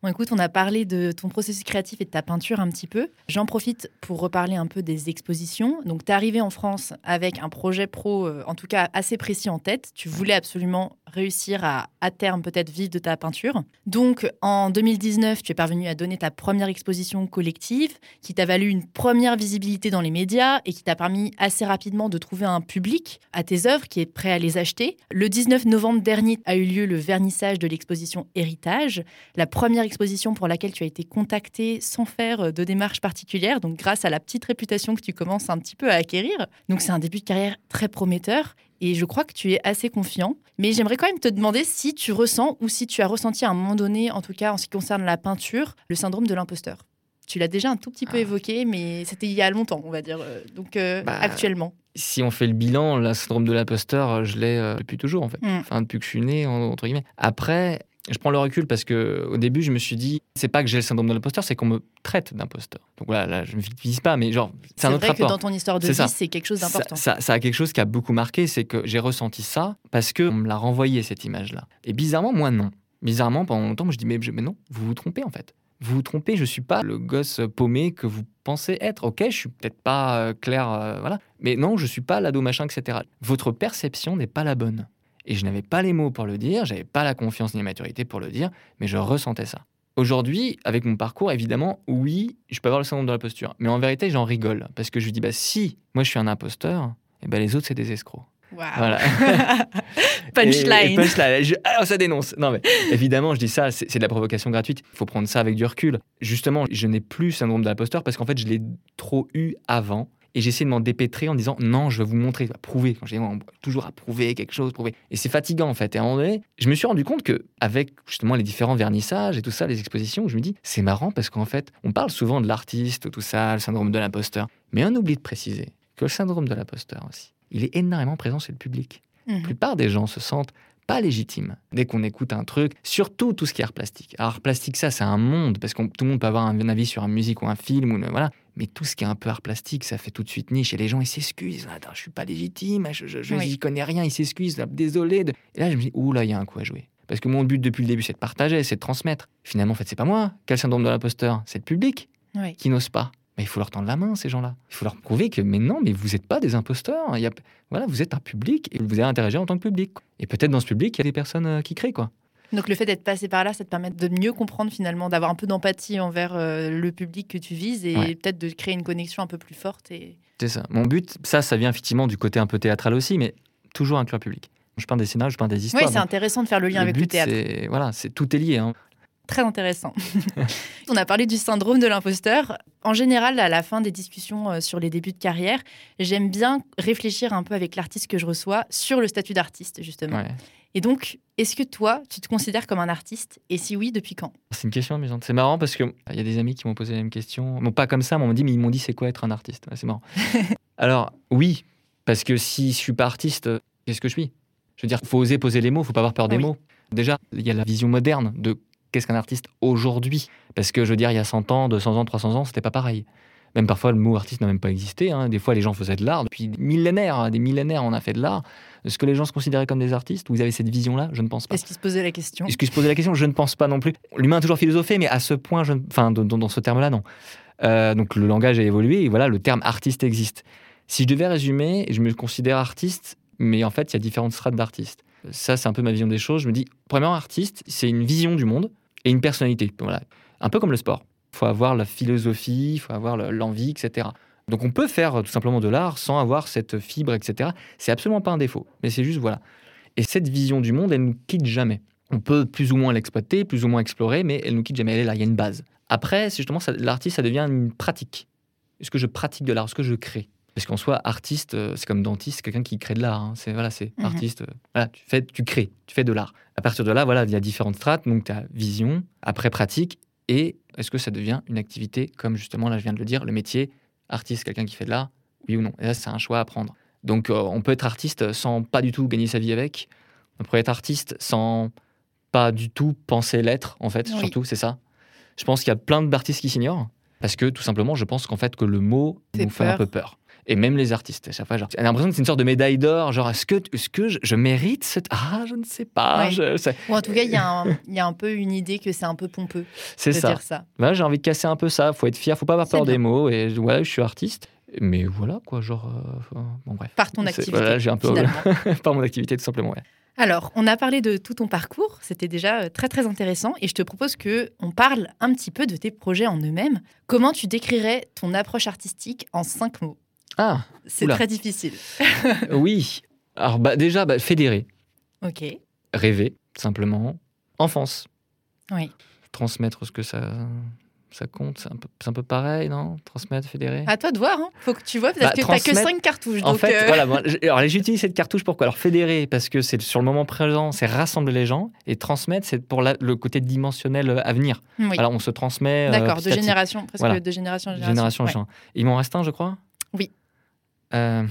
Bon, écoute, on a parlé de ton processus créatif et de ta peinture un petit peu. J'en profite pour reparler un peu des expositions. Donc, tu es arrivé en France avec un projet pro, euh, en tout cas assez précis en tête. Tu voulais absolument réussir à, à terme, peut-être vivre de ta peinture. Donc, en 2019, tu es parvenu à donner ta première exposition collective qui t'a valu une première visibilité dans les médias et qui t'a permis assez rapidement de trouver un public à tes œuvres qui est prêt à les acheter. Le 19 novembre dernier a eu lieu le vernissage de l'exposition Héritage, la première exposition pour laquelle tu as été contacté sans faire de démarche particulière, donc grâce à la petite réputation que tu commences un petit peu à acquérir. Donc c'est un début de carrière très prometteur et je crois que tu es assez confiant. Mais j'aimerais quand même te demander si tu ressens ou si tu as ressenti à un moment donné, en tout cas en ce qui concerne la peinture, le syndrome de l'imposteur. Tu l'as déjà un tout petit peu ah. évoqué, mais c'était il y a longtemps, on va dire. Euh, donc euh, bah, actuellement. Si on fait le bilan, le syndrome de l'imposteur, je l'ai euh, depuis toujours en fait. Mm. Enfin, depuis que je suis né, entre guillemets. Après, je prends le recul parce que au début, je me suis dit, c'est pas que j'ai le syndrome de l'imposteur, c'est qu'on me traite d'imposteur. Donc voilà, là, je ne victimise pas, mais genre, c'est un autre vrai que dans ton histoire de vie, c'est quelque chose d'important. Ça, ça, a quelque chose qui a beaucoup marqué, c'est que j'ai ressenti ça parce qu'on me l'a renvoyé, cette image-là. Et bizarrement, moi, non. Bizarrement, pendant longtemps, je dis, mais, mais non, vous vous trompez en fait. Vous vous trompez, je suis pas le gosse paumé que vous pensez être. Ok, je suis peut-être pas euh, clair, euh, voilà. Mais non, je suis pas l'ado machin, etc. Votre perception n'est pas la bonne. Et je n'avais pas les mots pour le dire, j'avais pas la confiance ni la maturité pour le dire, mais je ressentais ça. Aujourd'hui, avec mon parcours, évidemment, oui, je peux avoir le syndrome de la posture. Mais en vérité, j'en rigole. Parce que je dis, bah, si moi je suis un imposteur, et eh ben les autres, c'est des escrocs. Voilà. punchline. punchline. alors, ça dénonce. Non, mais évidemment, je dis ça, c'est de la provocation gratuite. Il faut prendre ça avec du recul. Justement, je n'ai plus syndrome de l'imposteur parce qu'en fait, je l'ai trop eu avant. Et j'essaie de m'en dépêtrer en disant non, je vais vous montrer, prouver. Quand dis toujours à prouver quelque chose, prouver. Et c'est fatigant en fait. Et à un moment donné, je me suis rendu compte que avec justement les différents vernissages et tout ça, les expositions, je me dis c'est marrant parce qu'en fait, on parle souvent de l'artiste, tout ça, le syndrome de l'imposteur. Mais on oublie de préciser que le syndrome de l'imposteur aussi, il est énormément présent chez le public. La mhm. plupart des gens se sentent pas légitimes dès qu'on écoute un truc, surtout tout ce qui est art plastique. Alors, plastique, ça, c'est un monde, parce que tout le monde peut avoir un avis sur une musique ou un film, ou voilà. Mais tout ce qui est un peu art plastique, ça fait tout de suite niche. Et les gens, ils s'excusent. Attends, je suis pas légitime, je, je, connais rien, ils s'excusent. Désolé. Et là, je me dis, ouh là, il y a un coup à jouer. Parce que mon but depuis le début, c'est de partager, c'est de transmettre. Finalement, en fait, c'est pas moi. Quel syndrome de l'imposteur? C'est le public qui n'ose pas. Mais il faut leur tendre la main, ces gens-là. Il faut leur prouver que, mais non, mais vous n'êtes pas des imposteurs. Il y a, voilà, vous êtes un public et vous allez interagir en tant que public. Et peut-être dans ce public, il y a des personnes euh, qui créent, quoi. Donc le fait d'être passé par là, ça te permet de mieux comprendre finalement, d'avoir un peu d'empathie envers euh, le public que tu vises et peut-être de créer une connexion un peu plus forte. Et... C'est ça. Mon but, ça, ça vient effectivement du côté un peu théâtral aussi, mais toujours inclure public. Je peins des scénarios, je peins des histoires. Oui, c'est intéressant de faire le lien avec le théâtre. Voilà, c'est tout est lié. Hein. Très intéressant. On a parlé du syndrome de l'imposteur. En général, à la fin des discussions euh, sur les débuts de carrière, j'aime bien réfléchir un peu avec l'artiste que je reçois sur le statut d'artiste, justement. Et donc, est-ce que toi, tu te considères comme un artiste? Et si oui, depuis quand? C'est une question amusante. C'est marrant parce qu'il y a des amis qui m'ont posé la même question. Non, pas comme ça, mais on dit, mais ils m'ont dit, c'est quoi être un artiste? C'est marrant. Alors, oui, parce que si je suis pas artiste, qu'est-ce que je suis? Je veux dire, faut oser poser les mots, faut pas avoir peur des mots. Déjà, il y a la vision moderne de qu'est-ce qu'un artiste aujourd'hui? Parce que je veux dire, il y a 100 ans, 200 ans, 300 ans, c'était pas pareil. Même parfois, le mot artiste n'a même pas existé. Hein. Des fois, les gens faisaient de l'art. Depuis des millénaires, hein, des millénaires, on a fait de l'art. Est-ce que les gens se considéraient comme des artistes? Vous avez cette vision-là? Je ne pense pas. Est-ce qu'ils se posaient la question? Est-ce qu'ils se posaient la question? Je ne pense pas non plus. L'humain a toujours philosophé, mais à ce point, je... enfin, dans, ce terme-là, non. Euh, donc le langage a évolué et voilà, le terme artiste existe. Si je devais résumer, je me considère artiste, mais en fait, il y a différentes strates d'artistes. Ça, c'est un peu ma vision des choses. Je me dis, premièrement, artiste, c'est une vision du monde et une personnalité. Voilà. Un peu comme le sport. Il faut avoir la philosophie, il faut avoir l'envie, etc. Donc on peut faire tout simplement de l'art sans avoir cette fibre, etc. C'est absolument pas un défaut, mais c'est juste voilà. Et cette vision du monde, elle nous quitte jamais. On peut plus ou moins l'exploiter, plus ou moins explorer, mais elle nous quitte jamais. Elle est là, il y a une base. Après, justement, l'artiste, ça devient une pratique. Est-ce que je pratique de l'art? Est-ce que je crée? Parce qu'en soi, artiste, euh, c'est comme dentiste, quelqu'un qui crée de l'art. Hein. C'est voilà, c'est mhm. artiste. Euh, voilà, tu fais, tu crées, tu fais de l'art. À partir de là, voilà, il y a différentes strates. Donc, tu as vision, après pratique, et est-ce que ça devient une activité, comme justement, là, je viens de le dire, le métier artiste, quelqu'un qui fait de l'art, oui ou non? Et là, c'est un choix à prendre. Donc, euh, on peut être artiste sans pas du tout gagner sa vie avec. On peut être artiste sans pas du tout penser l'être, en fait, surtout, c'est ça. Je pense qu'il y a plein d'artistes qui s'ignorent, parce que tout simplement, je pense qu'en fait, que le mot nous fait un peu peur. Et même les artistes, à chaque fois, genre, j'ai l'impression que c'est une sorte de médaille d'or. Genre, est-ce que, est que je, je, mérite cette. Ah, je ne sais pas. Ouais. Je, ça... Ou en tout cas, il y, y, a un peu une idée que c'est un peu pompeux. C'est ça. Dire ça. Bah, j'ai envie de casser un peu ça. faut être fier, faut pas avoir peur des mots. Et ouais, je suis artiste. Mais voilà, quoi, genre. Euh, bon, bref. Par ton activité. Voilà, j'ai un peu. par mon activité, tout simplement, ouais. Alors, on a parlé de tout ton parcours, c'était déjà euh, très très intéressant et je te propose que on parle un petit peu de tes projets en eux-mêmes. Comment tu décrirais ton approche artistique en cinq mots? Ah, c'est très difficile. oui. Alors bah, déjà, bah, fédérer. Ok. Rêver, simplement. Enfance. Oui. Transmettre ce que ça ça compte, c'est un, peu, un peu pareil, non? Transmettre, fédérer? À toi de voir, hein. faut que tu vois, parce bah, que tu que 5 cartouches. En donc fait, euh... voilà, alors j'utilise cette cartouche pourquoi? Alors fédérer, parce que c'est sur le moment présent, c'est rassembler les gens, et transmettre, c'est pour la, le côté dimensionnel à venir. Oui. Alors on se transmet. D'accord, euh, de génération, presque voilà. de génération en Génération génération. ouais. M'en reste un, je crois? Oui. Euh...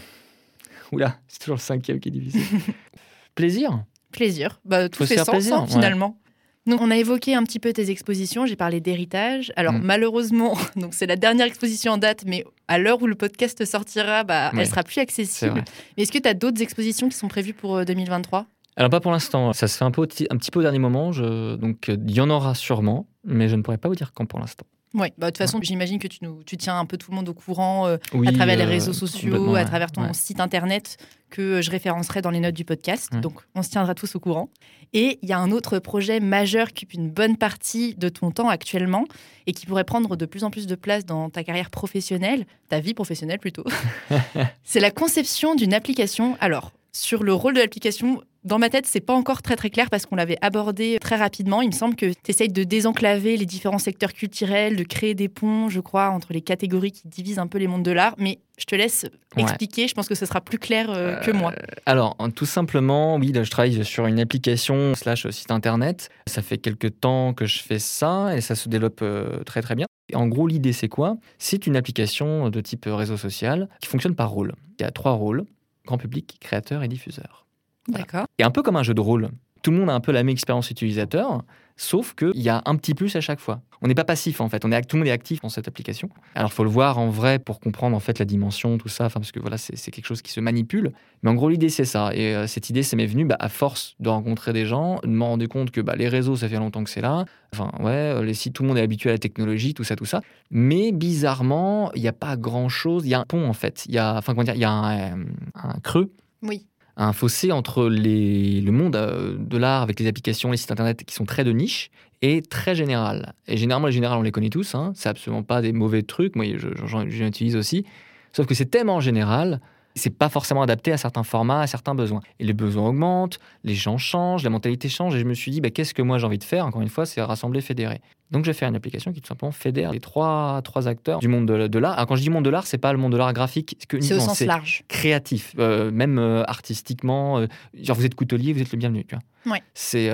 Oula, c'est toujours le cinquième qui est difficile. plaisir Plaisir, bah, tout Faut fait sens plaisir, hein, finalement. Donc, on a évoqué un petit peu tes expositions. J'ai parlé d'héritage. Alors, Mm. malheureusement, donc c'est la dernière exposition en date, mais à l'heure où le podcast sortira, bah, Ouais. elle sera plus accessible. vrai. Mais est-ce que tu as d'autres expositions qui sont prévues pour euh, 2023 Alors pas pour l'instant, ça se fait un, peu, un petit peu au dernier moment, je... donc euh, il y en aura sûrement, mais je ne pourrais pas vous dire quand pour l'instant. Oui, bah, de toute façon, j'imagine que tu, nous, tu tiens un peu tout le monde au courant euh, Oui, à travers les euh, réseaux sociaux, à travers ton Ouais. site internet que euh, je référencerai dans les notes du podcast. Donc, on se tiendra tous au courant. Et il y a un autre projet majeur qui occupe une bonne partie de ton temps actuellement et qui pourrait prendre de plus en plus de place dans ta carrière professionnelle, ta vie professionnelle plutôt. c'est la conception d'une application. Alors, sur le rôle de l'application, dans ma tête, c'est pas encore très très clair parce qu'on l'avait abordé très rapidement. Il me semble que tu essayes de désenclaver les différents secteurs culturels, de créer des ponts, je crois, entre les catégories qui divisent un peu les mondes de l'art. Mais je te laisse Ouais. expliquer. Je pense que ce sera plus clair euh, que moi. Alors, en- tout simplement, oui, là, je travaille sur une application slash site internet. Ça fait quelques temps que je fais ça et ça se développe euh, très très bien. En gros, l'idée, c'est quoi? C'est une application de type réseau social qui fonctionne par rôle. Il y a trois rôles grand public, créateur et diffuseur. Voilà. D'accord. Et un peu comme un jeu de rôle. Tout le monde a un peu la même expérience utilisateur, sauf qu'il y a un petit plus à chaque fois. On n'est pas passif en fait, on est, act- tout le monde est actif dans cette application. Alors il faut le voir en vrai pour comprendre en fait la dimension, tout ça, enfin, parce que voilà, c'est c'est quelque chose qui se manipule. Mais en gros, l'idée c'est ça. Et euh, cette idée, ça m'est venu bah, à force de rencontrer des gens, de me rendre compte que bah, les réseaux, ça fait longtemps que c'est là. Enfin, ouais, euh, les sites, tout le monde est habitué à la technologie, tout ça, tout ça. Mais bizarrement, il n'y a pas grand chose. Il y a un pont en fait. Il y a, enfin, comment dire, il y a un, euh, un creux Oui. Un fossé entre le monde euh, de l'art avec les applications, les sites internet qui sont très de niche et très général. Et généralement, les générales, on les connaît tous. Hein. C'est absolument pas des mauvais trucs. Moi, je- j'en j'en utilise aussi. Sauf que c'est tellement général, c'est pas forcément adapté à certains formats, à certains besoins. Et les besoins augmentent, les gens changent, la mentalité change. Et je me suis dit, bah, qu'est-ce que moi j'ai envie de faire? Encore une fois, c'est rassembler, fédérer. Donc, je vais faire une application qui tout simplement fédère les trois, trois acteurs du monde de, de l'art. Alors, quand je dis monde de l'art, c'est pas le monde de l'art graphique, c'est au sens large. créatif, euh, même euh, artistiquement. euh, genre, vous êtes coutelier, vous êtes le bienvenu. Tu vois. Ouais. C'est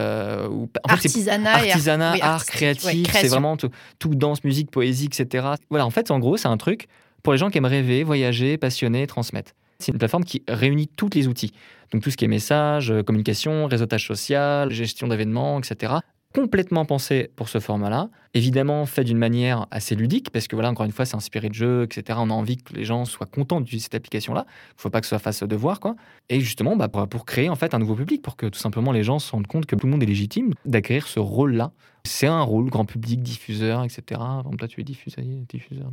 en fait, c'est Artisanat, art- artisanat, oui, art, créatif, ouais, c'est vraiment tout, tout danse, musique, poésie, etc. Voilà, en fait, en gros, c'est un truc pour les gens qui aiment rêver, voyager, passionner, transmettre. C'est une plateforme qui réunit tous les outils. Donc tout ce qui est message, euh, communication, réseautage social, gestion d'événements, etc. Complètement pensé pour ce format-là. Évidemment, fait d'une manière assez ludique, parce que voilà, encore une fois, c'est inspiré de jeux, etc. On a envie que les gens soient contents d'utiliser cette application-là. Il ne faut pas que ça fasse devoir, quoi. Et justement, bah, pour, pour créer en fait un nouveau public, pour que tout simplement les gens se rendent compte que tout le monde est légitime d'acquérir ce rôle-là. C'est un rôle, grand public, diffuseur, etc. Par exemple, là, tu es diffuseur, diffuseur,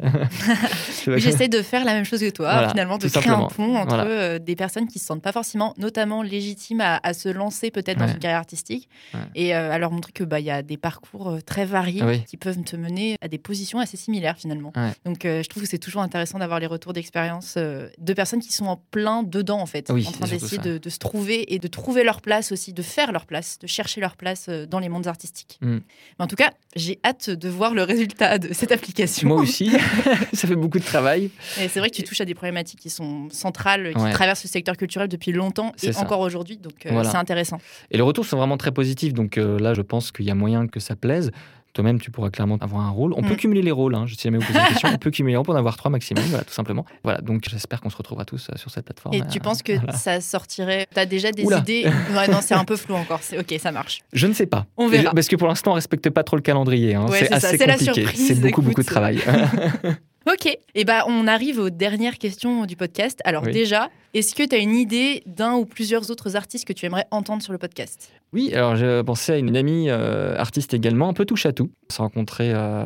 J'essaie de faire la même chose que toi, Voilà, finalement, de créer un pont entre Voilà. euh, des personnes qui se sentent pas forcément, notamment légitimes à, à se lancer peut-être dans une carrière artistique, Ouais. et euh, à leur montrer que bah y a des parcours euh, très variés Oui. qui peuvent te mener à des positions assez similaires finalement. Ouais. Donc euh, je trouve que c'est toujours intéressant d'avoir les retours d'expérience de personnes qui sont en plein dedans en fait, Oui, en train d'essayer de, de se trouver et de trouver leur place aussi, de faire leur place, de chercher leur place dans les mondes artistiques. Mm. Mais en tout cas, j'ai hâte de voir le résultat de cette application. Moi aussi, ça fait beaucoup de travail. Et c'est vrai que tu touches à des problématiques qui sont centrales, qui Ouais. traversent le secteur culturel depuis longtemps et ça. encore aujourd'hui. Donc euh, Voilà. c'est intéressant. Et les retours sont vraiment très positifs, donc euh, là, je pense qu'il y a moyen que ça plaise. Toi-même, tu pourras clairement avoir un rôle. On peut Mm. cumuler les rôles, hein, je sais jamais vous poser la question. On peut cumuler les rôles pour en avoir trois maximum, voilà, tout simplement. Voilà, donc j'espère qu'on se retrouvera tous euh, sur cette plateforme. Et tu Euh, penses que voilà. ça sortirait? Tu as déjà des Oula. idées? Ouais, non, c'est un peu flou encore. C'est ok, ça marche. Je ne sais pas. On verra. Parce que pour l'instant, on respecte pas trop le calendrier. hein. Ouais, c'est ça, assez compliqué. C'est beaucoup, écoute. beaucoup de travail. Ok, et eh ben on arrive aux dernières questions du podcast. Alors déjà, est-ce que tu as une idée d'un ou plusieurs autres artistes que tu aimerais entendre sur le podcast? Oui, alors j'ai pensé à une amie euh, artiste également, un peu touche à tout. On s'est rencontrés euh,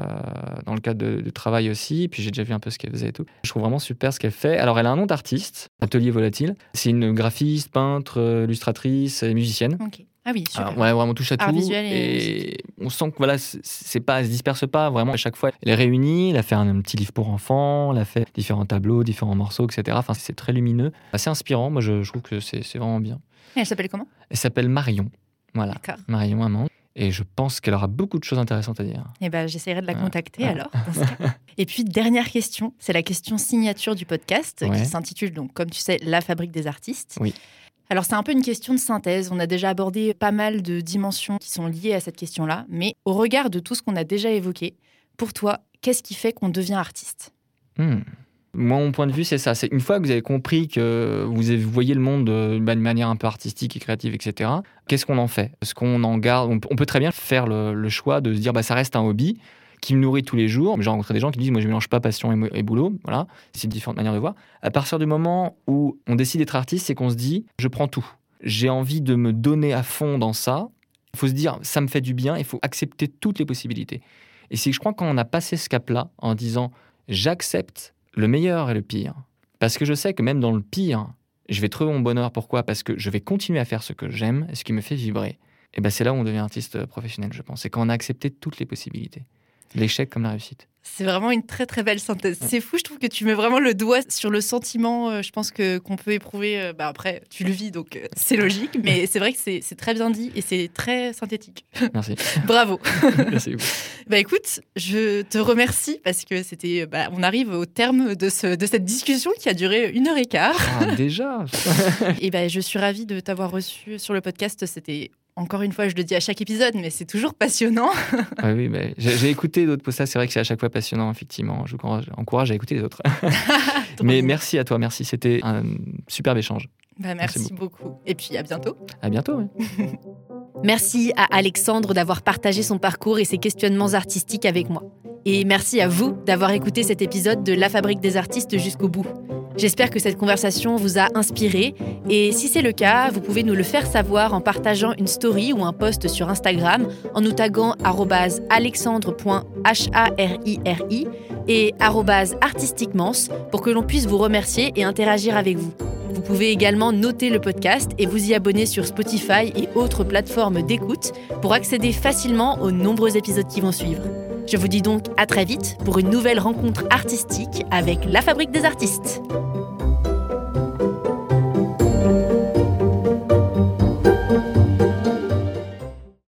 dans le cadre de, travail aussi, puis j'ai déjà vu un peu ce qu'elle faisait et tout. Je trouve vraiment super ce qu'elle fait. Alors elle a un nom d'artiste, Atelier Volatile. C'est une graphiste, peintre, euh, illustratrice et musicienne. Ok. Ah oui, super. ouais, vraiment touche à tout. et, on sent que voilà, c'est pas, elle se disperse pas vraiment. À chaque fois, elle est réunie. Elle a fait un, petit livre pour enfants. Elle a fait différents tableaux, différents morceaux, etc. Enfin, c'est très lumineux, assez inspirant. Moi, je, trouve que c'est vraiment bien. Et elle s'appelle comment? Elle s'appelle Marion. Voilà. Marion Amand. Et je pense qu'elle aura beaucoup de choses intéressantes à dire. Et eh ben, j'essaierai de la contacter alors. Et puis dernière question, c'est la question signature du podcast qui s'intitule donc, comme tu sais, La fabrique des artistes. Oui. Alors c'est un peu une question de synthèse. On a déjà abordé pas mal de dimensions qui sont liées à cette question-là. Mais au regard de tout ce qu'on a déjà évoqué, pour toi, qu'est-ce qui fait qu'on devient artiste? Hmm. Moi, mon point de vue, c'est ça. C'est une fois que vous avez compris que vous voyez le monde d'une manière un peu artistique et créative, etc. Qu'est-ce qu'on en fait? Est-ce qu'on en garde? On peut très bien faire le, choix de se dire, bah, ça reste un hobby qui me nourrit tous les jours. J'ai rencontré des gens qui disent, moi, je mélange pas passion et, boulot. Voilà, c'est différentes manières de voir. À partir du moment où on décide d'être artiste, c'est qu'on se dit, je prends tout. J'ai envie de me donner à fond dans ça. Il faut se dire, ça me fait du bien. Il faut accepter toutes les possibilités. Et c'est, je crois, quand on a passé ce cap-là, en disant, j'accepte le meilleur et le pire, parce que je sais que même dans le pire, je vais trouver mon bonheur. Pourquoi? Parce que je vais continuer à faire ce que j'aime et ce qui me fait vibrer. Et ben c'est là où on devient artiste professionnel, je pense. C'est quand on a accepté toutes les possibilités. L'échec comme la réussite. C'est vraiment une très très belle synthèse. C'est fou, je trouve que tu mets vraiment le doigt sur le sentiment, euh, je pense que qu'on peut éprouver. Euh, bah après, tu le vis, donc euh, c'est logique, mais c'est vrai que c'est très bien dit et c'est très synthétique. Merci. Bravo. Merci beaucoup. Bah écoute, je te remercie parce que c'était. Bah, on arrive au terme de, ce, de cette discussion qui a duré une heure et quart. Ah, déjà. et ben, je suis ravie de t'avoir reçu sur le podcast. C'était encore une fois, je le dis à chaque épisode, mais c'est toujours passionnant. ah oui, j'ai écouté d'autres podcasts, c'est vrai que c'est à chaque fois passionnant, effectivement. Je vous encourage à écouter les autres. mais merci à toi, merci. C'était un superbe échange. Bah, merci, beaucoup. Et puis à bientôt. À bientôt, Merci à Alexandre d'avoir partagé son parcours et ses questionnements artistiques avec moi. Et merci à vous d'avoir écouté cet épisode de La Fabrique des artistes jusqu'au bout. J'espère que cette conversation vous a inspiré et si c'est le cas, vous pouvez nous le faire savoir en partageant une story ou un post sur Instagram en nous taguant alexandre.hariri et artistiquements pour que l'on puisse vous remercier et interagir avec vous. Vous pouvez également noter le podcast et vous y abonner sur Spotify et autres plateformes d'écoute pour accéder facilement aux nombreux épisodes qui vont suivre. Je vous dis donc à très vite pour une nouvelle rencontre artistique avec la Fabrique des artistes.